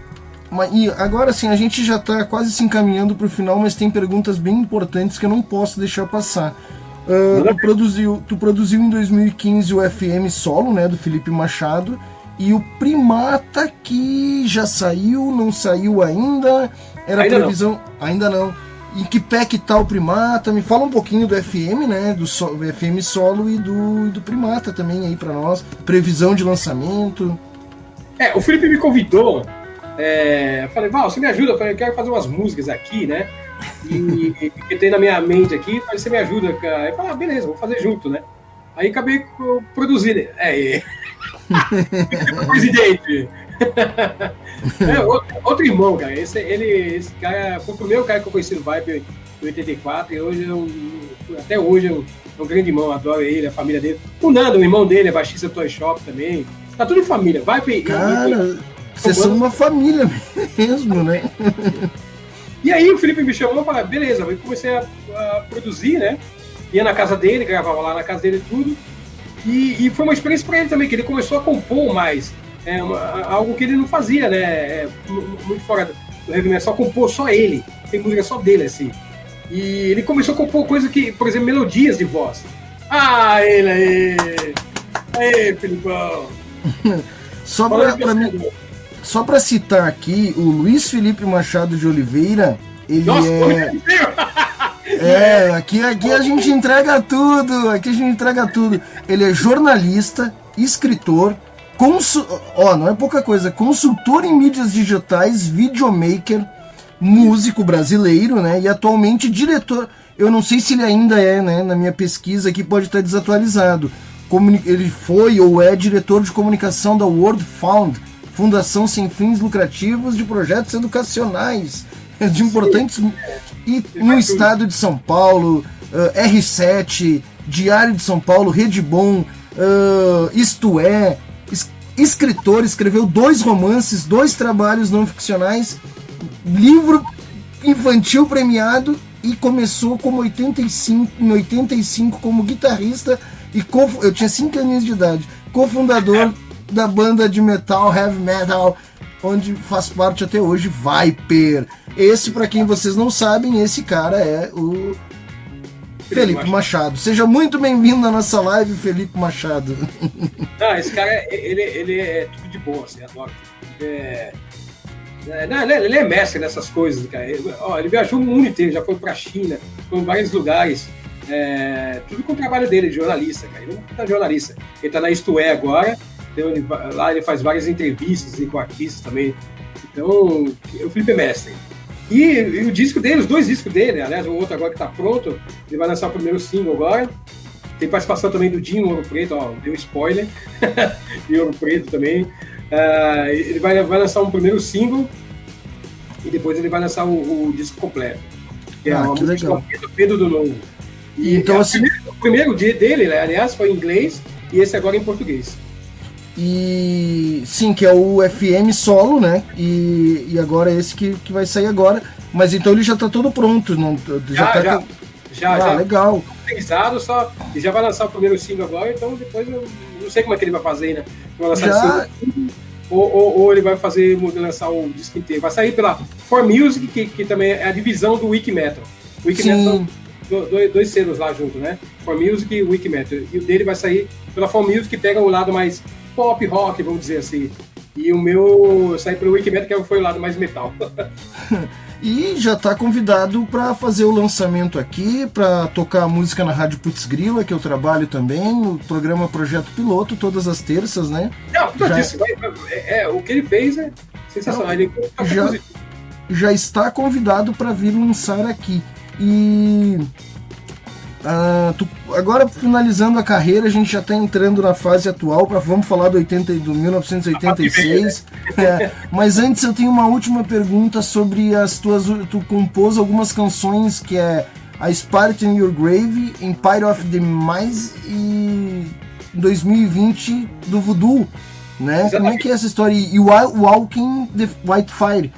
E agora sim, a gente já está quase se encaminhando para o final, mas tem perguntas bem importantes que eu não posso deixar passar. Uh, tu, produziu, tu produziu em 2015 o FM Solo, né, do Felipe Machado, e o Primata que já saiu, não saiu ainda, era ainda previsão, não. ainda não. Em que pé que tá o Primata? Me fala um pouquinho do FM, né? Do, so, FM solo e do, do Primata também aí para nós. Previsão de lançamento. É, o Felipe me convidou. É, falei, Val, você me ajuda? Eu falei, eu quero fazer umas músicas aqui, né? E que tem na minha mente aqui, falei, você me ajuda, cara? Eu falei, ah, beleza, vou fazer junto, né? Aí acabei produzindo. É, é. presidente. é, outro, outro, irmão, cara. Esse, ele, esse cara foi o primeiro cara que eu conheci no Vibe em 84 e hoje é um, até hoje é um, é um, grande irmão, adoro ele, a família dele. O Nando, o irmão dele, é baixista do Toy Shop também. Tá tudo em família. Vibe Cara, vocês são uma família mesmo, né? e aí o Felipe me chamou e falou, beleza, eu comecei a, a, produzir, né? Ia na casa dele, gravava lá na casa dele tudo. E, e foi uma experiência para ele também, que ele começou a compor mais é uma, algo que ele não fazia, né? É, muito fora do heavy metal, só compor só ele. Tem música só dele, assim. E ele começou a compor coisa que, por exemplo, melodias de voz. Ah, ele aí! Aê, Filipão! só pra, pra mim, só pra citar aqui, o Luiz Felipe Machado de Oliveira, ele Nossa, é. É, aqui, aqui a gente entrega tudo, aqui a gente entrega tudo. Ele é jornalista, escritor, Consu ó, não é pouca coisa, consultor em mídias digitais, videomaker, músico brasileiro, né? E atualmente diretor. Eu não sei se ele ainda é, né? Na minha pesquisa aqui pode estar desatualizado. Comuni ele foi ou é diretor de comunicação da World Found, Fundação Sem Fins Lucrativos de Projetos Educacionais de importantes. E no estado de São Paulo, uh, R7, Diário de São Paulo, Rede Bom, uh, Isto É, escritor, escreveu dois romances, dois trabalhos não ficcionais, livro infantil premiado e começou como 85, em 85 como guitarrista e co, eu tinha 5 anos de idade, cofundador da banda de metal, heavy metal, onde faz parte até hoje Viper. Esse, para quem vocês não sabem, esse cara é o Felipe Machado. Seja muito bem-vindo na nossa live, Felipe Machado. Não, esse cara, ele, ele é tudo de bom, assim, adoro. É, é, não, ele é mestre nessas coisas, cara. Ele, ó, ele viajou o mundo inteiro, já foi pra China, foi em vários lugares. É, tudo com o trabalho dele, de jornalista, cara. Ele não tá jornalista. Ele tá na Isto É agora, então ele, lá ele faz várias entrevistas assim, com artistas também. Então, o Felipe é mestre. E, e, o disco dele, os dois discos dele, aliás, o outro agora que tá pronto, ele vai lançar o primeiro single agora. Tem participação também do Dinho Ouro Preto, ó, deu spoiler. e Ouro Preto também. Uh, ele vai, vai lançar um primeiro single e depois ele vai lançar o, o disco completo. Que é ah, uma que legal. do Pedro do Novo. E então, é assim... o primeiro dia dele, né, aliás, foi em inglês e esse agora em português. E sim, que é o FM solo, né? E, e agora é esse que, que vai sair agora. Mas então ele já tá todo pronto. Não, já, já, tá já, já, ah, já. legal. Pensado, só. E já vai lançar o primeiro single agora, então depois eu não sei como é que ele vai fazer, né? Vai lançar já... ou, ou, ou, ele vai fazer lançar o disco inteiro. Vai sair pela For Music, que, que também é a divisão do Wiki Metal. O Wiki Metal dois, dois selos lá junto, né? For Music e Wiki Metal. E o dele vai sair pela For Music, que pega o lado mais pop rock, vamos dizer assim. E o meu sai pelo Wikimedia, que foi o lado mais metal. E já está convidado para fazer o lançamento aqui, para tocar música na Rádio Putz Grila, que eu trabalho também, no programa Projeto Piloto, todas as terças, né? Não, já... Disse, é, é, o que ele fez é sensacional. Ele já, já está convidado para vir lançar aqui. E Uh, tu, agora, finalizando a carreira, a gente já está entrando na fase atual, pra, vamos falar do, 80, do 1986. é, mas antes eu tenho uma última pergunta sobre as tuas. Tu compôs algumas canções que é A Spirit in Your Grave, Empire of the Mice e 2020 do Voodoo. Né? Como é que é essa história? E Walking the White Fire,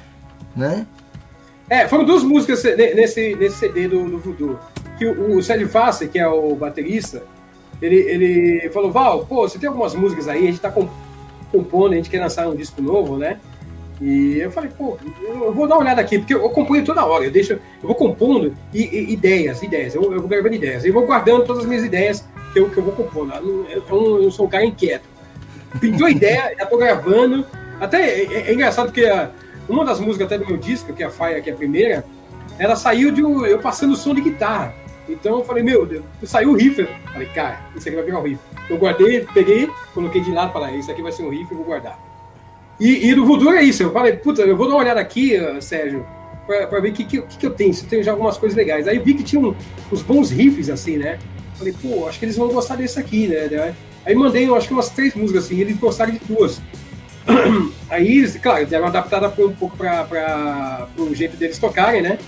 né? É, foram duas músicas nesse, nesse CD do, do Voodoo que o, o Sérgio Fassi, que é o baterista, ele, ele falou, Val, pô, você tem algumas músicas aí, a gente tá compondo, a gente quer lançar um disco novo, né? E eu falei, pô, eu vou dar uma olhada aqui, porque eu componho toda hora, eu deixo, eu vou compondo e, e, ideias, ideias, eu, eu, vou gravando ideias, eu vou guardando todas as minhas ideias que eu, que eu vou compondo. Eu, eu, eu sou um cara inquieto. Pintou ideia, já tô gravando. Até é, é, é engraçado que a, uma das músicas até do meu disco, que é a Fire, que é a primeira, ela saiu de um, eu passando som de guitarra. Então eu falei, meu saiu o riff. Falei, cara, isso aqui vai virar um riff. Eu guardei, peguei, coloquei de lado, falei, isso aqui vai ser um riff, eu vou guardar. E, e do Voodoo é isso. Eu falei, puta, eu vou dar uma olhada aqui, uh, Sérgio, pra, ver o que, que, que, eu tenho, se eu tenho já algumas coisas legais. Aí vi que tinha um, uns bons riffs, assim, né? Falei, pô, acho que eles vão gostar desse aqui, né? Aí mandei, acho que umas três músicas, assim, eles gostaram de duas. Aí, claro, eles deram adaptada um pouco para o jeito deles tocarem, né?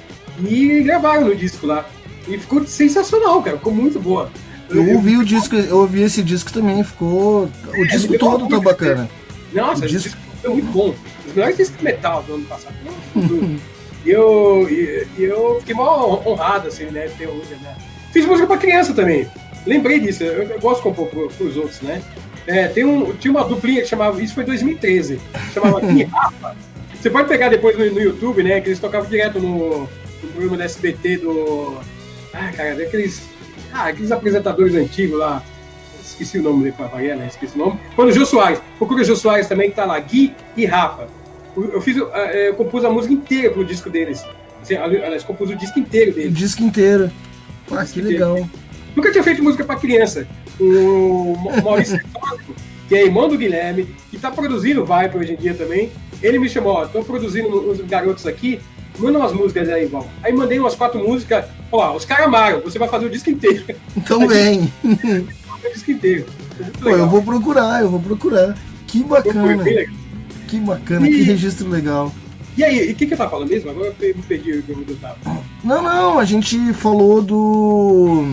E gravaram no disco lá. E ficou sensacional, cara. Ficou muito boa. Eu, eu ouvi o disco, eu ouvi esse disco também, ficou. O é, disco todo tá bacana. Nossa, o disco foi muito bom. Os melhores discos de metal do ano passado. e eu, e, eu fiquei mal honrado, assim, né? Ter hoje, né? Fiz música pra criança também. Lembrei disso, eu, eu gosto de compor pro, pros outros, né? É, tem um, tinha uma duplinha que chamava. Isso foi 2013. Chamava Rafa. Você pode pegar depois no, no, YouTube, né? Que eles tocavam direto no, no programa da SBT do ah, cara, daqueles. Ah, aqueles apresentadores antigos lá. Esqueci o nome dele para variar, né? Esqueci o nome. Foi no Jô Soares. Procura o Jô Soares também, que tá lá. Gui e Rafa. Eu fiz, eu compus a música inteira pro disco deles. Assim, aliás, compus o disco inteiro deles. O disco inteiro. Ah, que legal. Nunca tinha feito música para criança. O Maurício que é irmão do Guilherme, que tá produzindo Viper hoje em dia também. Ele me chamou, ó, tô produzindo uns garotos aqui, manda umas músicas aí, Val. Aí mandei umas quatro músicas. Ó, os caras amaram, você vai fazer o disco inteiro. Então vem. o disco inteiro. Pô, eu vou procurar, eu vou procurar. Que bacana. Que bacana, e... que registro legal. E aí, o que, que eu tava falando mesmo? Agora eu perdi o que eu tava. Não, não, a gente falou do.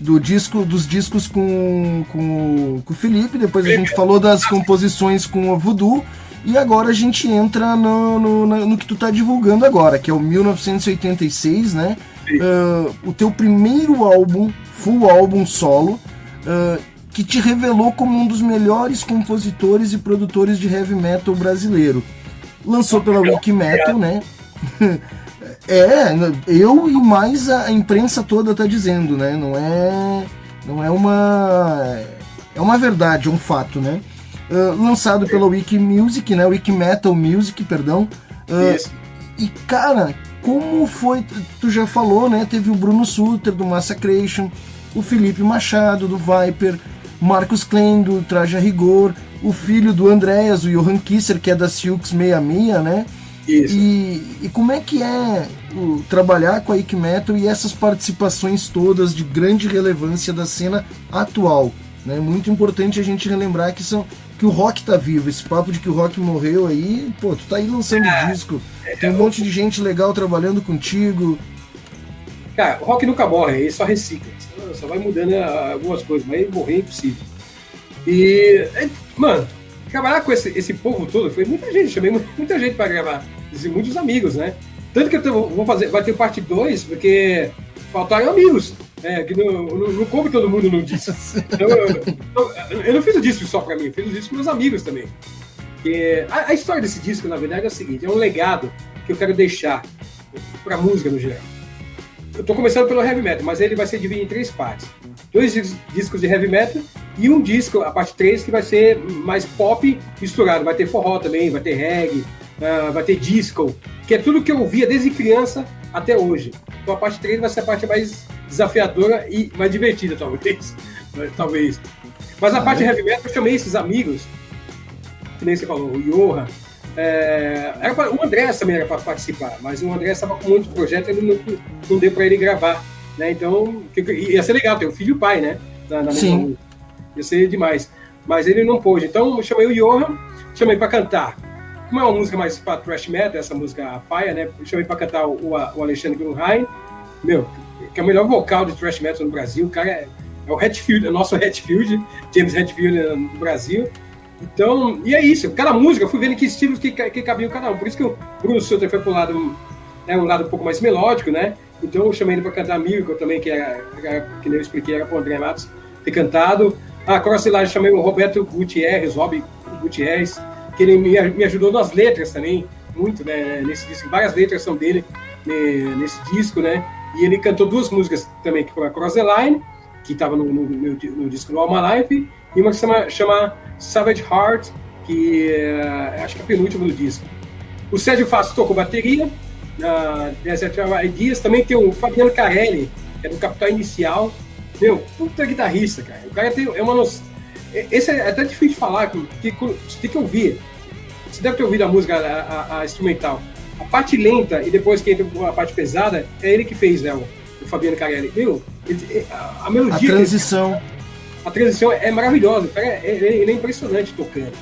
Do disco, dos discos com, com, com o Felipe, depois a gente falou das composições com o Voodoo. E agora a gente entra no, no, no, que tu tá divulgando agora, que é o 1986, né? Uh, o teu primeiro álbum, full álbum solo, uh, que te revelou como um dos melhores compositores e produtores de heavy metal brasileiro. Lançou pela Wiki Metal, né? é, eu e mais a imprensa toda tá dizendo, né? Não é, não é uma, é uma verdade, é um fato, né? Uh, lançado pela Wiki Music, né? Wiki Metal Music, perdão. Uh, e cara, como foi? Tu já falou, né? Teve o Bruno Suter do Massacration, o Felipe Machado do Viper, Marcos Klein do Traja Rigor, o filho do Andréas, o Johan Kisser, que é da Silks 66, né? Isso. E, e como é que é o, trabalhar com a Ike Metal e essas participações todas de grande relevância da cena atual? É né? muito importante a gente relembrar que são que o rock tá vivo. Esse papo de que o rock morreu aí, pô, tu tá aí lançando é, disco. Tem um é, monte de gente legal trabalhando contigo. Cara, o rock nunca morre, ele só recicla. Só vai mudando né, algumas coisas, mas morrer é impossível. E, é, mano, trabalhar com esse, esse povo todo, foi muita gente, chamei muita gente para gravar. E muitos amigos, né? Tanto que eu vou fazer, vai ter parte 2, porque faltaram amigos. É, que não, não, não come todo mundo no disco. Então, eu, eu, não fiz o disco só pra mim, eu fiz o disco com meus amigos também. E a, a, história desse disco, na verdade, é o seguinte: é um legado que eu quero deixar pra música no geral. Eu tô começando pelo heavy metal, mas ele vai ser dividido em três partes: dois discos de heavy metal e um disco, a parte 3, que vai ser mais pop misturado. Vai ter forró também, vai ter reggae, uh, vai ter disco, que é tudo que eu ouvia desde criança até hoje. Então a parte 3 vai ser a parte mais desafiadora e mais divertida, talvez. talvez. Mas a ah, parte é? heavy metal, eu chamei esses amigos, que nem você falou, o Johan, é, era pra, o André também era para participar, mas o André estava com muitos projetos e não, não deu para ele gravar. Né? Então, ia ser legal ter o filho e o pai, né? Na, na Sim. Ia ser demais. Mas ele não pôde. Então, eu chamei o Johan, chamei para cantar. Como é uma música mais para thrash metal, essa música paia, né? Eu chamei para cantar o, o Alexandre Grunheim, meu, que é o melhor vocal de thrash metal no Brasil. O cara é, é o Hatfield, é o nosso Hatfield, James Hatfield no Brasil. Então, e é isso. Cada música, eu fui vendo que estilos que, que cabiam cada um. Por isso que o Bruno Sutter foi pro lado, né, um lado um pouco mais melódico, né? Então eu chamei ele para cantar Miracle também, que, era, que nem eu expliquei, era para o André Matos ter cantado. A Crossilagem eu chamei o Roberto Gutierrez, Rob Gutierrez, que ele me, me ajudou nas letras também, muito, né, nesse disco. Várias letras são dele né, nesse disco, né? E ele cantou duas músicas também, que foi a Cross the Line, que estava no, no, no, no, disco do Alma Life, e uma que chama, chama Savage Heart, que é, acho que é a penúltima do disco. O Sérgio Fasto tocou bateria, na Desert Ideas, também tem o Fabiano Carelli, que é do Capital Inicial, meu, puta guitarrista, cara. O cara tem, é uma noção. Esse é até difícil de falar, porque você tem que ouvir. Você deve ter ouvido a música, a, a, a instrumental. A parte lenta e depois que entra a parte pesada, é ele que fez, né? O, Fabiano Carelli. Meu, ele, a, a, melodia. A transição. a transição é maravilhosa. Cara é, ele é impressionante tocando.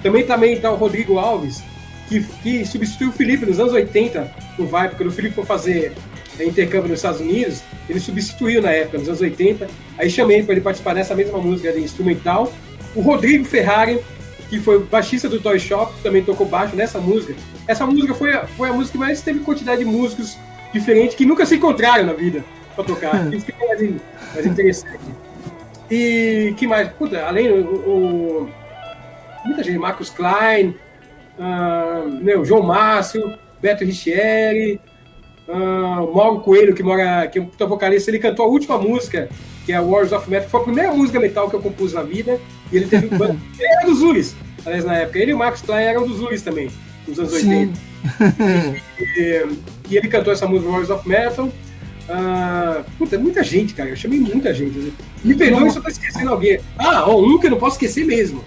Também, também tá o Rodrigo Alves, que, que substituiu o Felipe nos anos 80 no Vibe, quando o Felipe foi fazer intercâmbio nos Estados Unidos, ele substituiu na época, nos anos 80. Aí chamei para ele participar dessa mesma música de instrumental. O Rodrigo Ferrari, que foi baixista do Toy Shop, também tocou baixo nessa música. Essa música foi a, foi a música que mais teve quantidade de músicos diferentes que nunca se encontraram na vida para tocar. Isso que é mais, mais interessante. E que mais? Puta, além o, o muita gente, Marcos Klein, uh, meu, João Márcio, Beto Richieri, Uh, o Mauro Coelho, que, mora, que é um puta vocalista, ele cantou a última música, que é Wars of Metal, que foi a primeira música metal que eu compus na vida. E ele teve um Ele era dos Uris, aliás, na época. Ele e o Max Klein eram dos Uris também, nos anos Sim. 80. e, e, ele cantou essa música Wars of Metal. Uh, puta, muita gente, cara. Eu chamei muita gente. Né? Me perdoe se eu tô esquecendo alguém. Ah, ó, um que eu não posso esquecer mesmo.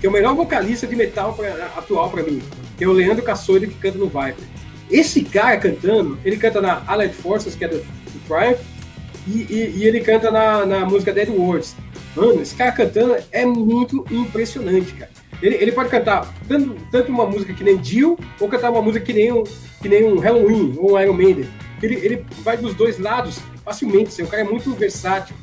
Que é o melhor vocalista de metal pra, atual pra mim. Que é o Leandro Cassoide, que canta no Viper. Esse cara cantando, ele canta na Allied Forces, que é do, do Triumph, e, e, e, ele canta na, na música Dead Words. Mano, esse cara cantando é muito impressionante, cara. Ele, ele pode cantar tanto, tanto uma música que nem Jill, ou cantar uma música que nem um, que nem um Halloween ou um Iron Maiden. Ele, ele vai dos dois lados facilmente, assim, o cara é muito versátil.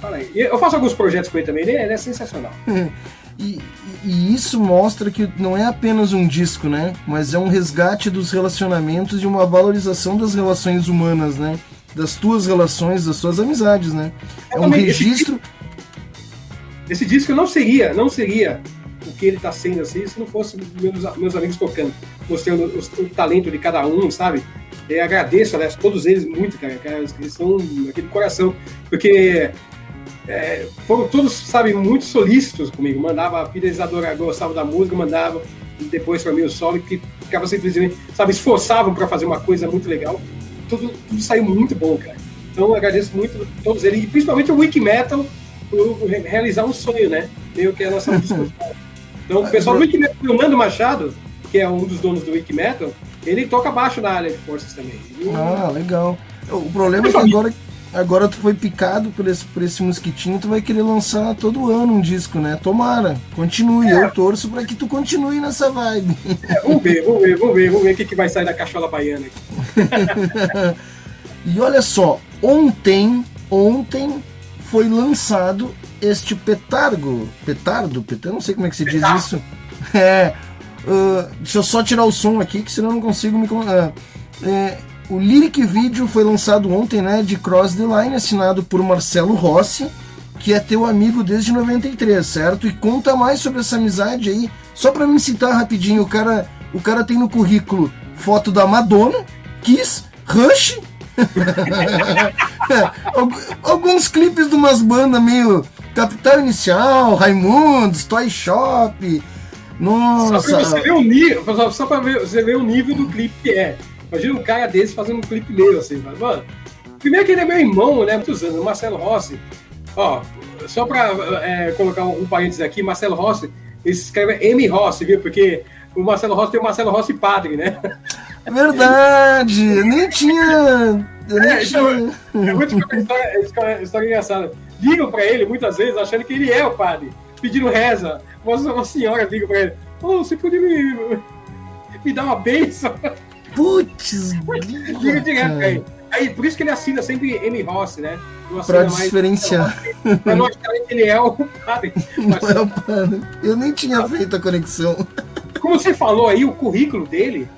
Fala aí. Eu faço alguns projetos com ele também, ele é, ele é sensacional. E, e, isso mostra que não é apenas um disco, né? Mas é um resgate dos relacionamentos e uma valorização das relações humanas, né? Das tuas relações, das tuas amizades, né? É um registro. Esse, esse disco não seria, não seria o que ele está sendo assim se não fosse meus, meus amigos tocando, mostrando o, o talento de cada um, sabe? Eu agradeço, aliás, todos eles muito, cara, cara eles são aquele coração, porque é, foram todos, sabe, muito solícitos comigo. Mandava, a fidelizadora gostava da música, mandava depois para mim o solo, que ficava simplesmente, sabe, esforçavam para fazer uma coisa muito legal. Tudo, tudo saiu muito bom, cara. Então eu agradeço muito a todos eles, e principalmente o Wiki Metal, por realizar um sonho, né? Meio que é a nossa música. Então o pessoal do Wiki Metal, o Nando Machado, que é um dos donos do Wiki Metal, ele toca baixo na área de forças também. Ah, legal. O problema é que agora agora tu foi picado por esse, por esse mosquitinho, tu vai querer lançar todo ano um disco, né? Tomara, continue. É. Eu torço para que tu continue nessa vibe. É, vamos ver, vamos ver, vamos ver, vamos ver o que, que vai sair da cachola baiana aqui. e olha só, ontem, ontem foi lançado este petardo, petardo, petardo, não sei como é que se diz isso. É, uh, deixa eu só tirar o som aqui, que senão eu não consigo me. Uh, é, o lyric video foi lançado ontem, né, de Cross the Line, assinado por Marcelo Rossi, que é teu amigo desde 93, certo? E conta mais sobre essa amizade aí. Só para me citar rapidinho, o cara, o cara tem no currículo foto da Madonna, Kiss, Rush, alguns clipes de umas bandas meio Capital Inicial, Raimundos, Toy Shop, Nossa! Só pra você ver o nível, só pra ver, você ver o nível do clipe que é. Imagina um cara desse fazendo um clipe meu, assim, mano. Primeiro que ele é meu irmão, né? Muitos anos, o Marcelo Rossi. Ó, só pra é, colocar um, um parênteses aqui, Marcelo Rossi, ele se escreve M. Rossi, viu? Porque o Marcelo Rossi tem o Marcelo Rossi padre, né? É verdade! Eu nem tinha. Eu nem É, tinha. então, é muito história, história, história engraçada. Ligam pra ele muitas vezes achando que ele é o padre, pedindo reza. Uma, uma senhora liga pra ele: Ô, você podia me, me dar uma bênção? Putz, Liga direto pra cara. ele. Aí, por isso que ele assina sempre M. Rossi, né? Pra mais- diferenciar. Pra que ele é o padre. Mas, Não é o padre. Eu nem tinha feito a conexão. como você falou aí, o currículo dele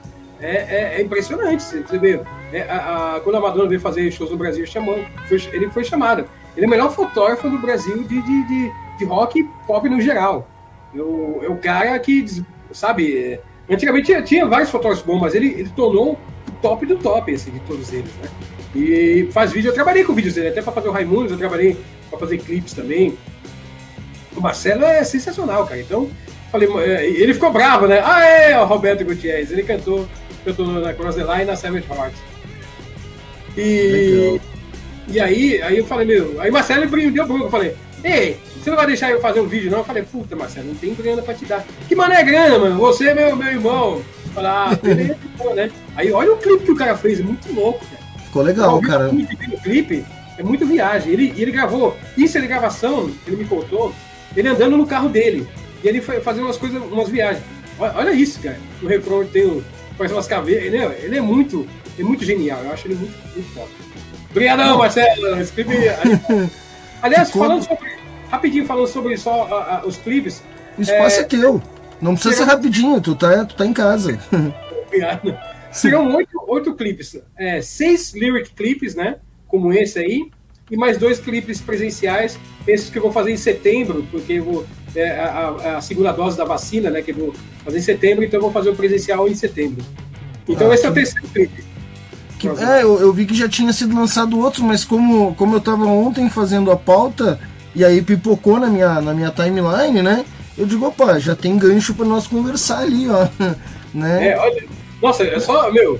é, é- é impressionante. Você vê, é, a- a- quando a Madonna veio fazer shows no Brasil, chamou, foi- ele foi chamado. Ele é o melhor fotógrafo do Brasil de, de, de, de rock e pop no geral. É o, é o cara que, sabe, antigamente tinha, tinha vários fotógrafos bons, mas ele, ele tornou o top do top, assim, de todos eles, né? E faz vídeo, eu trabalhei com vídeos dele, até para fazer o Raimundos, eu trabalhei para fazer clipes também. O Marcelo é sensacional, cara. Então, falei, é, ele ficou bravo, né? Ah, é, o Roberto Gutierrez. Ele cantou, cantou na Cross the Line e na Savage Heart. E, Legal. e aí, aí eu falei, meu, aí Marcelo me deu bronca. Eu falei, ei, você não vai deixar eu fazer um vídeo, não? Eu falei, puta, Marcelo, não tem grana pra te dar. Que mano é grana, mano? Você é meu, meu irmão. Falei, ah, beleza, então, né? Aí olha o clipe que o cara fez, é muito louco, cara. Ficou legal, cara. O clipe, o é muito viagem. Ele, ele gravou, isso é de gravação, ele me contou, ele andando no carro dele. E ele foi fazendo umas coisas, umas viagens. Olha, olha isso, cara. No refrão tem o, faz umas caveiras. Ele é, ele é muito, é muito genial. Eu acho ele muito, muito foda. Obrigadão, Marcelo. Clipe. Aliás, falando sobre. Rapidinho, falando sobre só a- a- os clipes. O espaço é, É, teu. Não precisa ser rapidinho, tu tá, tu tá em casa. Serão oito, oito clipes. É, seis lyric clipes, né? Como esse aí. E mais dois clipes presenciais. Esses que eu vou fazer em setembro, porque eu vou. É, a, a- segunda dose da vacina, né? Que eu vou fazer em setembro, então eu vou fazer o presencial em setembro. Então Ah, esse é o terceiro clipe. Que- é, eu, eu vi que já tinha sido lançado outro, mas como, como eu tava ontem fazendo a pauta, e aí pipocou na minha, na minha timeline, né? Eu digo, opa, já tem gancho pra nós conversar ali, ó. né? É, olha. Nossa, é só, meu.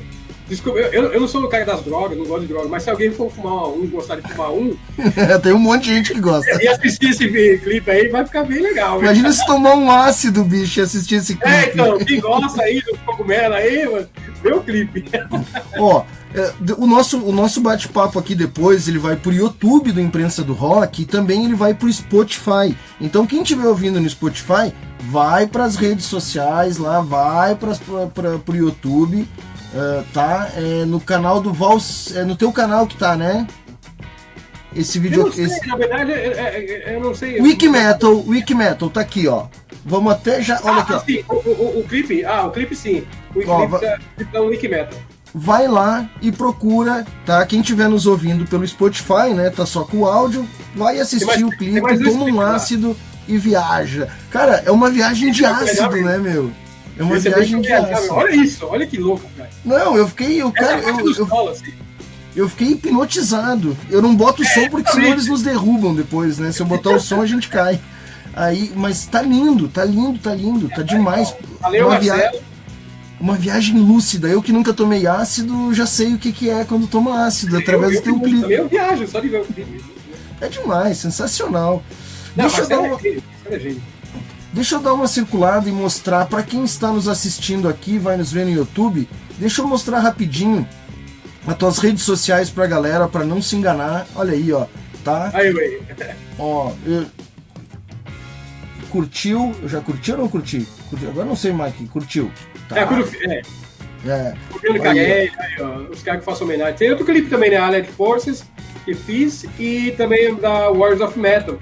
Desculpa, eu, eu não sou o cara das drogas, não gosto de drogas, mas se alguém for fumar um, gostar de fumar um, tem um monte de gente que gosta. e assistir esse clipe aí, vai ficar bem legal. Imagina se tomar um ácido, bicho, e assistir esse clipe. É, então, quem gosta aí do cogumelo aí, mano, vê o clipe. Ó, é, o nosso, o nosso bate-papo aqui depois, ele vai pro YouTube do Imprensa do Rock e também ele vai pro Spotify. Então quem estiver ouvindo no Spotify, vai pras redes sociais lá, vai pra, pro YouTube, é, tá? É, no canal do Val, é no teu canal que tá, né? Esse Eu vídeo não sei, esse, na verdade, é- é- é- eu não sei. Wikimetal, Wikimetal, tá aqui, ó. Vamos até já, olha Ah, aqui, ó. sim, o, o- o clipe, ah, o clipe sim. O Ó, clipe va- tá, o clipe tá no Wikimetal. vai lá e procura, tá? Quem estiver nos ouvindo pelo Spotify, né? Tá só com o áudio, vai assistir mais- o clipe, toma um clipes lá. ácido e viaja. Cara, é uma viagem de ácido, né, meu? É uma Esse é viagem viajável. ácido. Olha isso, olha que louco, cara. Não, eu fiquei, eu, cara, é eu, eu, solo, assim. eu fiquei hipnotizado. Eu não boto som porque senão eles nos derrubam depois, né? Se eu botar o som, a gente cai. Aí, mas tá lindo, tá lindo, tá lindo, tá demais. Valeu, uma, via- uma viagem lúcida. Eu que nunca tomei ácido, já sei o que, que é quando toma ácido, através eu, do teu eu, clipe. eu viajo, só de ver o clipe. É demais, sensacional. Não, Deixa eu, dar uma, é gênio, Marcelo é gênio. Deixa eu dar uma circulada e mostrar para quem está nos assistindo aqui, vai nos ver no YouTube. Deixa eu mostrar rapidinho as tuas redes sociais pra galera, pra não se enganar. Olha aí, ó, tá? Aí, ué. Ó, eu- curtiu? Eu já curti ou não curti? Curti. Agora não sei, Mike. Curtiu? Tá. É, quando, é, É. Aí, aí, ó, os caras que façam homenagem. Tem outro clipe também, né? Allied Forces, que fiz, e também da Warriors of Metal,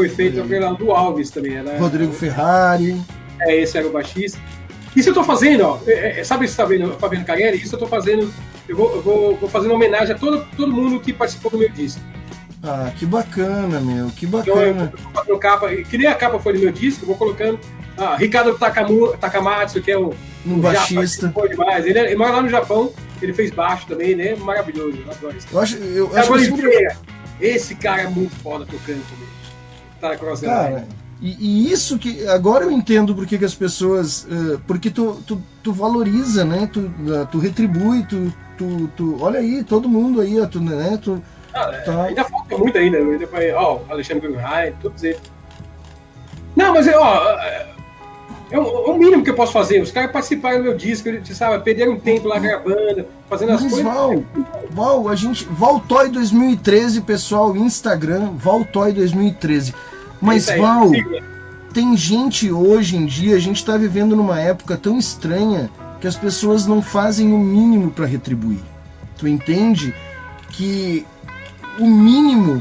foi feito pelo do Alves também. Era, Rodrigo Ferrari. É, esse era o baixista. Isso eu tô fazendo, ó. é, é, sabe se tá vendo, Fabiano Carelli? Isso eu tô fazendo. Eu vou, eu vou, vou fazendo homenagem a todo, todo mundo que participou do meu disco. Ah, que bacana, meu. Que Então eu, bacana. eu vou fazendo capa, que nem a capa foi do meu disco, eu vou colocando. Ah, Ricardo Takamu, Takamatsu, que é o, Um o baixista. Japa, que demais. Ele, é- ele mora lá no Japão, ele fez baixo também, né? Maravilhoso, eu adoro isso. Eu acho, eu, eu acho que eu esse cara é muito foda tocando também. Tá na Cross Cara, E, e, isso que. Agora eu entendo porque que as pessoas. Uh, porque tu, tu, tu, valoriza, né? Tu, uh, tu retribui, tu, tu, tu. Olha aí, todo mundo aí, tu, né? Tu, ah, tá... Ainda falta muito ainda. Depois, ó, Alexandre Guggenheim, todos eles. Não, mas ó. É o, é o, mínimo que eu posso fazer. Os caras participaram do meu disco, sabe? Perderam tempo lá gravando, fazendo as Mas coisas. Val, Val, a gente. Valtoy 2013, pessoal, Instagram, Valtoy 2013. Mas, aí, Val, tem gente hoje em dia, a gente está vivendo numa época tão estranha que as pessoas não fazem o mínimo para retribuir. Tu entende? Que o mínimo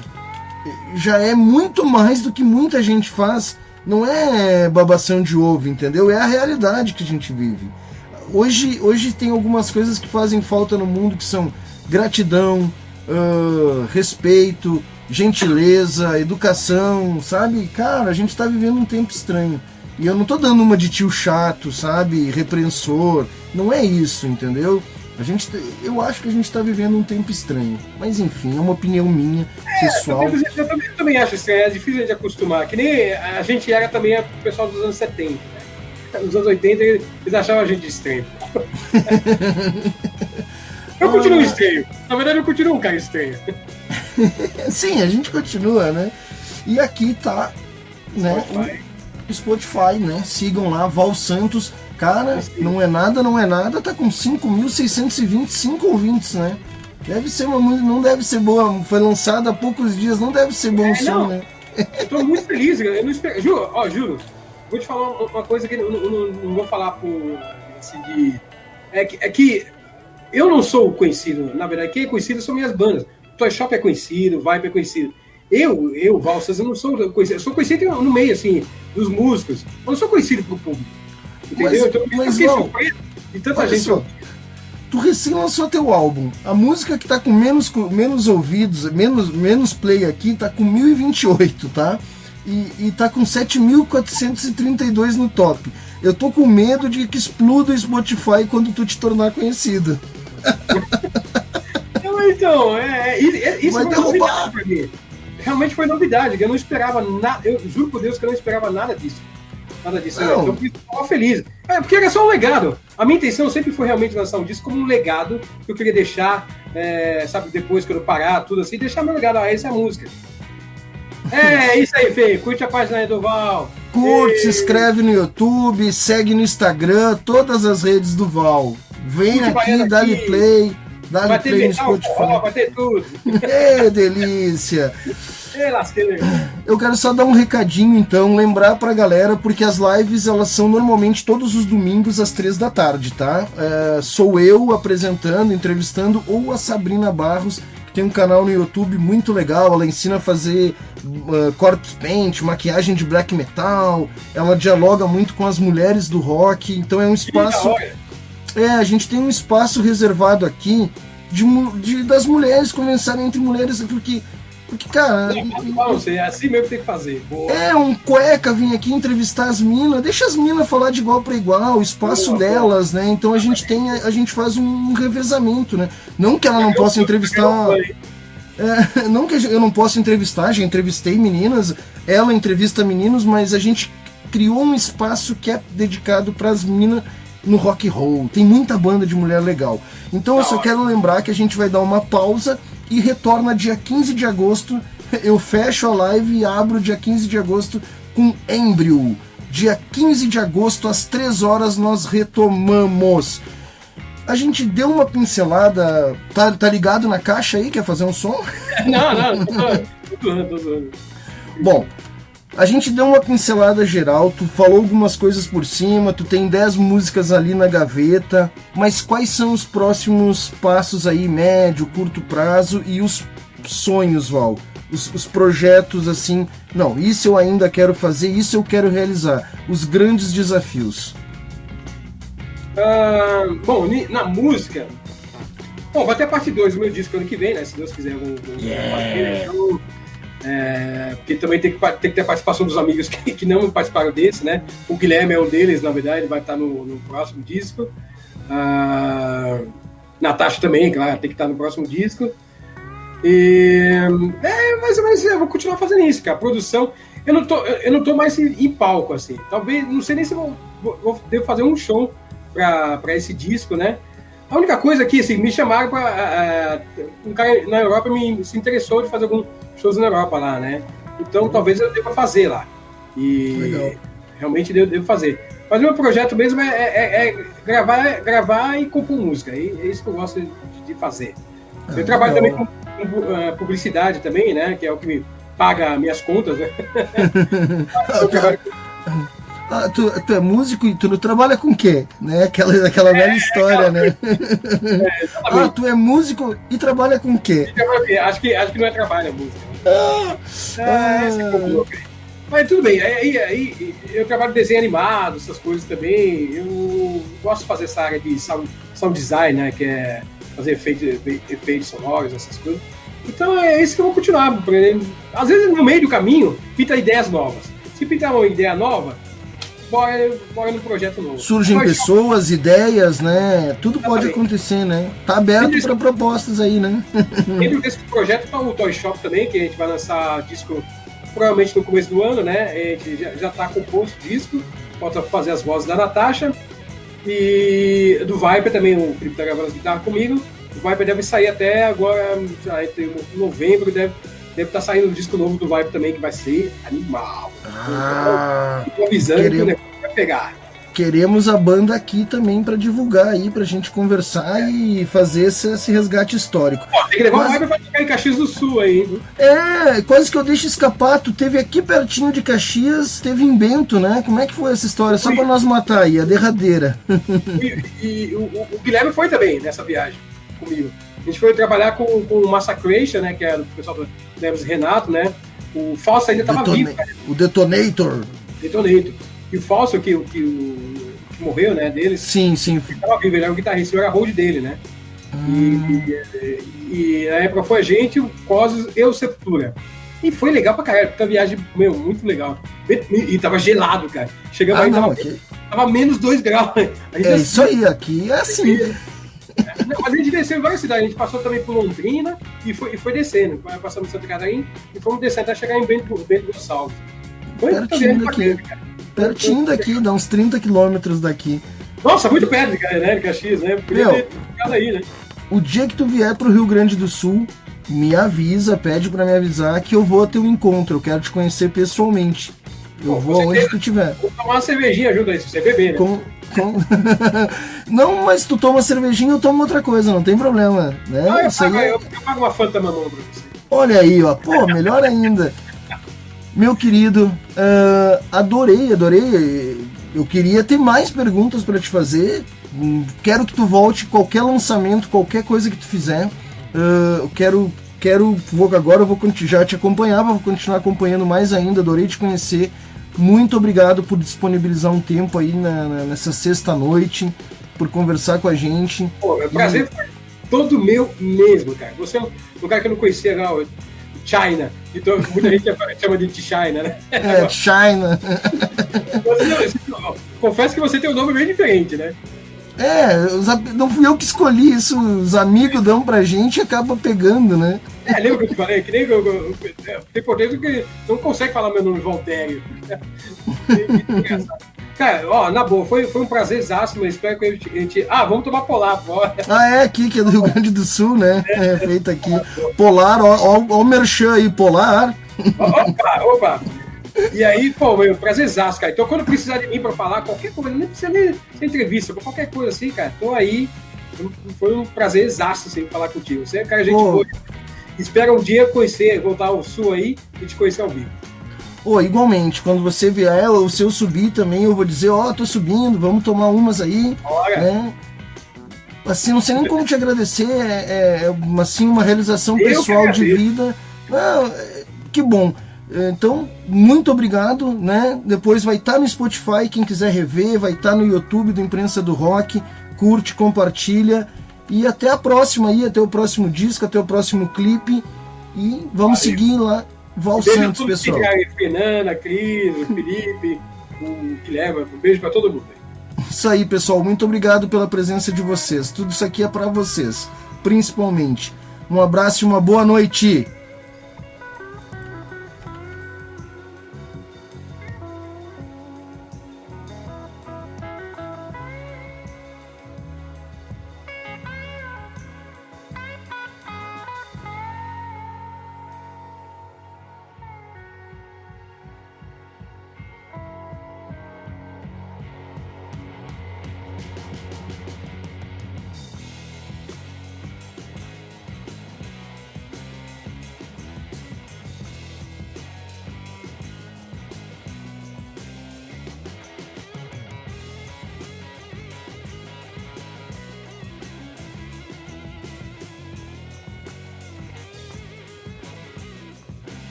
já é muito mais do que muita gente faz. Não é babação de ovo, entendeu? É a realidade que a gente vive. Hoje, hoje tem algumas coisas que fazem falta no mundo que são gratidão, uh, respeito, gentileza, educação, sabe? Cara, a gente tá vivendo um tempo estranho. E eu não tô dando uma de tio chato, sabe? Repreensor. Não é isso, entendeu? A gente, eu acho que a gente está vivendo um tempo estranho. Mas enfim, é uma opinião minha, é, pessoal. Eu também, eu, também, eu também, acho estranho, é difícil de acostumar. Que nem a gente era também o pessoal dos anos 70. Né? Nos anos 80 eles achavam a gente estranho. eu continuo ah. estranho. Na verdade, eu continuo um cara estranho. Sim, a gente continua, né? E aqui tá né, Spotify. o Spotify, né? Sigam lá, Val Santos Cara, não é nada, não é nada, tá com 5.625 ouvintes, né? Deve ser uma música, não deve ser boa, foi lançada há poucos dias, não deve ser bom é, som, não. né? Eu tô muito feliz, eu não espero, juro, ó, juro, vou te falar uma coisa que eu não, não, não vou falar por, assim, de... É que, é que eu não sou conhecido, na verdade, quem é conhecido são minhas bandas. Toy Shop é conhecido, Vibe é conhecido. Eu, eu, Valsas, eu não sou conhecido, eu sou conhecido no meio, assim, dos músicos. Eu não sou conhecido pro público. Entendeu? Mas, então, mas não, e tanta gente. Só, tu recém lançou teu álbum. A música que tá com menos, menos ouvidos, menos, menos play aqui, tá com 1028, tá? E, e tá com 7.432 no top. Eu tô com medo de que exploda o Spotify quando tu te tornar conhecido. então, é, é, é isso Vai foi novidade pra mim. Realmente foi novidade. Eu não esperava nada. Eu juro por Deus que eu não esperava nada disso. Nada disso. Não. Então, eu estava feliz. É, porque era só um legado. A minha intenção sempre foi realmente lançar um disco como um legado que eu queria deixar, é, sabe, depois que eu parar, tudo assim, deixar meu legado. Ah, essa é a música. É, isso aí, Fê. Curte a página aí do Val. Curte, e... se inscreve no YouTube, segue no Instagram, todas as redes do Val. Vem Curte aqui, dá-lhe play, dá-lhe play no Spotify. vai ter tudo. Ê, delícia. Eu quero só dar um recadinho então, lembrar pra galera, porque as lives elas são normalmente todos os domingos às três da tarde, tá? É, sou eu apresentando, entrevistando, ou a Sabrina Barros, que tem um canal no YouTube muito legal, ela ensina a fazer uh, corpse paint, maquiagem de black metal, ela dialoga muito com as mulheres do rock, então é um espaço. É, a gente tem um espaço reservado aqui de, de das mulheres conversarem entre mulheres, porque porque, cara. Não, é assim mesmo que tem que fazer. Boa. É, um cueca vir aqui entrevistar as minas. Deixa as minas falar de igual para igual, o espaço boa, delas, boa. né? Então a gente tem. A, gente faz um revezamento, né? Não que ela não possa entrevistar. É, não que eu não possa entrevistar, já entrevistei meninas, ela entrevista meninos, mas a gente criou um espaço que é dedicado para as minas no rock and roll. Tem muita banda de mulher legal. Então eu só quero lembrar que a gente vai dar uma pausa e retorna dia 15 de agosto. Eu fecho a live e abro dia 15 de agosto com Embryo. Dia 15 de agosto, às 3 horas, nós retomamos. A gente deu uma pincelada. Tá, tá ligado na caixa aí? Quer fazer um som? Não, não, tô zoando, tô zoando. Bom, a gente deu uma pincelada geral, tu falou algumas coisas por cima, tu tem 10 músicas ali na gaveta, mas quais são os próximos passos aí, médio, curto prazo e os sonhos, Val? Os, os, projetos assim, não, isso eu ainda quero fazer, isso eu quero realizar, os grandes desafios. Uh, bom, na música, bom, vai ter a parte 2 do meu disco ano que vem, né? Se Deus quiser, yeah. Eu, é, porque também tem que, tem que ter a participação dos amigos que, que não participaram desse, né? O Guilherme é um deles, na verdade, ele vai estar no, no próximo disco. A Natasha também, claro, tem que estar no próximo disco. E, é, mas, eu vou continuar fazendo isso, cara. Produção. eu não tô, eu não tô mais em, palco, assim. Talvez, não sei nem se vou, vou, devo fazer um show para esse disco, né? A única coisa aqui, assim, me chamaram para. Uh, um cara na Europa me se interessou de fazer alguns shows na Europa lá, né? Então uhum. talvez eu deva fazer lá. E Legal. realmente eu devo fazer. Mas o meu projeto mesmo é, é, é gravar, gravar e compor música. E é isso que eu gosto de, fazer. eu trabalho também com, uh, publicidade também, né? Que é o que me paga minhas contas, né? ah, tu, tu, é músico e tu não trabalha com o quê? Né? Aquela, aquela é, velha história, né? É, ah, tu é músico e trabalha com o quê? Acho que, acho que não é trabalho, é música. Ah, ah, é Mas tudo bem, aí, aí eu trabalho desenho animado, essas coisas também. Eu gosto de fazer essa área de sound, sound design, né? Que é fazer efeitos, efeitos sonoros, essas coisas. Então é isso que eu vou continuar. Às vezes no meio do caminho pinta ideias novas. Se pintar uma ideia nova, bora, bora no projeto novo. Surgem pode pessoas, ideias, né? Tudo pode acontecer, né? Tá aberto para propostas aí, né? Dentro desse projeto tá o Toy Shop também, que a gente vai lançar disco provavelmente no começo do ano, né? A gente já, já tá composto o disco, falta fazer as vozes da Natasha. E do Viper também, o Felipe tá gravando as guitarras comigo. O Viper deve sair até agora, entre novembro, deve Deve estar tá saindo um disco novo do Vibe também, que vai ser animal. Ah, avisando queremos, que o negócio vai pegar. Queremos a banda aqui também para divulgar aí, pra gente conversar é. e fazer esse, esse, resgate histórico. Pô, tem que levar Mas, o Vibe pra ficar em Caxias do Sul aí. É, quase que eu deixo escapar. Tu teve aqui pertinho de Caxias, teve em Bento, né? Como é que foi essa história? Só para nós matar aí, a derradeira. E, e o, o Guilherme foi também nessa viagem comigo. A gente foi trabalhar com, com o Massacration, né? Que era o pessoal do Neves Renato, né? O Falso ainda estava vivo. Cara. O Detonator. Detonator. E o Falso, que, que, o, que morreu, né? Dele. Sim, sim. Ele estava vivo, ele era o guitarrista, eu era hold dele, né? Hum. E, e, e, na época foi a gente, o Cosmos e o Sepultura. E foi legal pra caralho, porque a viagem, meu, muito legal. E, e tava gelado, cara. Chegamos ah, aí, não, tava, aqui... tava menos 2 graus. É isso aí, aqui é assim. Não, mas a gente desceu em várias cidades. A gente passou também por Londrina e foi, e foi descendo. Passamos em Santa Catarina e fomos descendo até chegar em Bento, Bento do Salto. Foi pertinho daqui. Bacana, pertinho daqui, dá uns 30 quilômetros daqui. Nossa, muito perto de né, de Caxias, né? Podia Meu, aí, né? O dia que tu vier pro Rio Grande do Sul, me avisa, pede para me avisar que eu vou ter um encontro. Eu quero te conhecer pessoalmente. Eu vou onde tu estiver. Vou tomar uma cervejinha junto aí, se você beber, né? Com, com... não, mas tu toma cervejinha, eu tomo outra coisa, não tem problema. Né? Ah, eu, pago, eu, eu pago uma Fanta mamão pra você. Olha aí, ó. Pô, melhor ainda. Meu querido, uh, adorei, adorei. Eu queria ter mais perguntas para te fazer. Quero que tu volte qualquer lançamento, qualquer coisa que tu fizer. Uh, eu quero, quero, vou agora eu vou já te acompanhar, vou continuar acompanhando mais ainda. Adorei te conhecer. Muito obrigado por disponibilizar um tempo aí na, na, nessa sexta noite, por conversar com a gente. Pô, é um prazer e... todo meu mesmo, cara. Você é um cara que eu não conhecia, não. China. Então, muita gente chama de China, né? É, China. confesso que você tem um nome bem diferente, né? É, não fui eu que escolhi isso, os amigos dão pra gente e acaba pegando, né? É, lembra que eu te falei? Que nem eu, eu, eu, tem português que não consegue falar meu nome Voltaire. Cara, ó, na boa, foi, foi um prazer exato, mas espero que a gente, a gente, Ah, vamos tomar polar, bora. Ah, é, aqui, que é do Rio Grande do Sul, né? É, é feito aqui. Polar, ó, ó, ó o merchan aí, polar. Opa, opa. E aí, pô, meu, prazerzaço, cara. Então, quando precisar de mim pra falar qualquer coisa, nem precisa nem ser entrevista, qualquer coisa assim, cara, tô aí. Foi um prazer exato, assim, falar contigo. Você é cara, a gente boa. Espero um dia conhecer, voltar ao sul aí e te conhecer ao vivo. Oh, igualmente, quando você vier, ou se eu subir também, eu vou dizer, ó, oh, tô subindo, vamos tomar umas aí. Olha. Né? Assim, não sei nem como te agradecer, é, é assim, uma realização eu pessoal de vida. Não, é, que bom. Então, muito obrigado, né? Depois vai estar tá no Spotify, quem quiser rever, vai estar tá no YouTube do Imprensa do Rock. Curte, compartilha. E até a próxima aí, até o próximo disco, até o próximo clipe. E vamos Valeu. seguir lá. Val beijo Santos, pessoal. Fernanda, Cris, o Felipe, o Guilherme. Um beijo para todo mundo. Isso aí, pessoal. Muito obrigado pela presença de vocês. Tudo isso aqui é para vocês, principalmente. Um abraço e uma boa noite.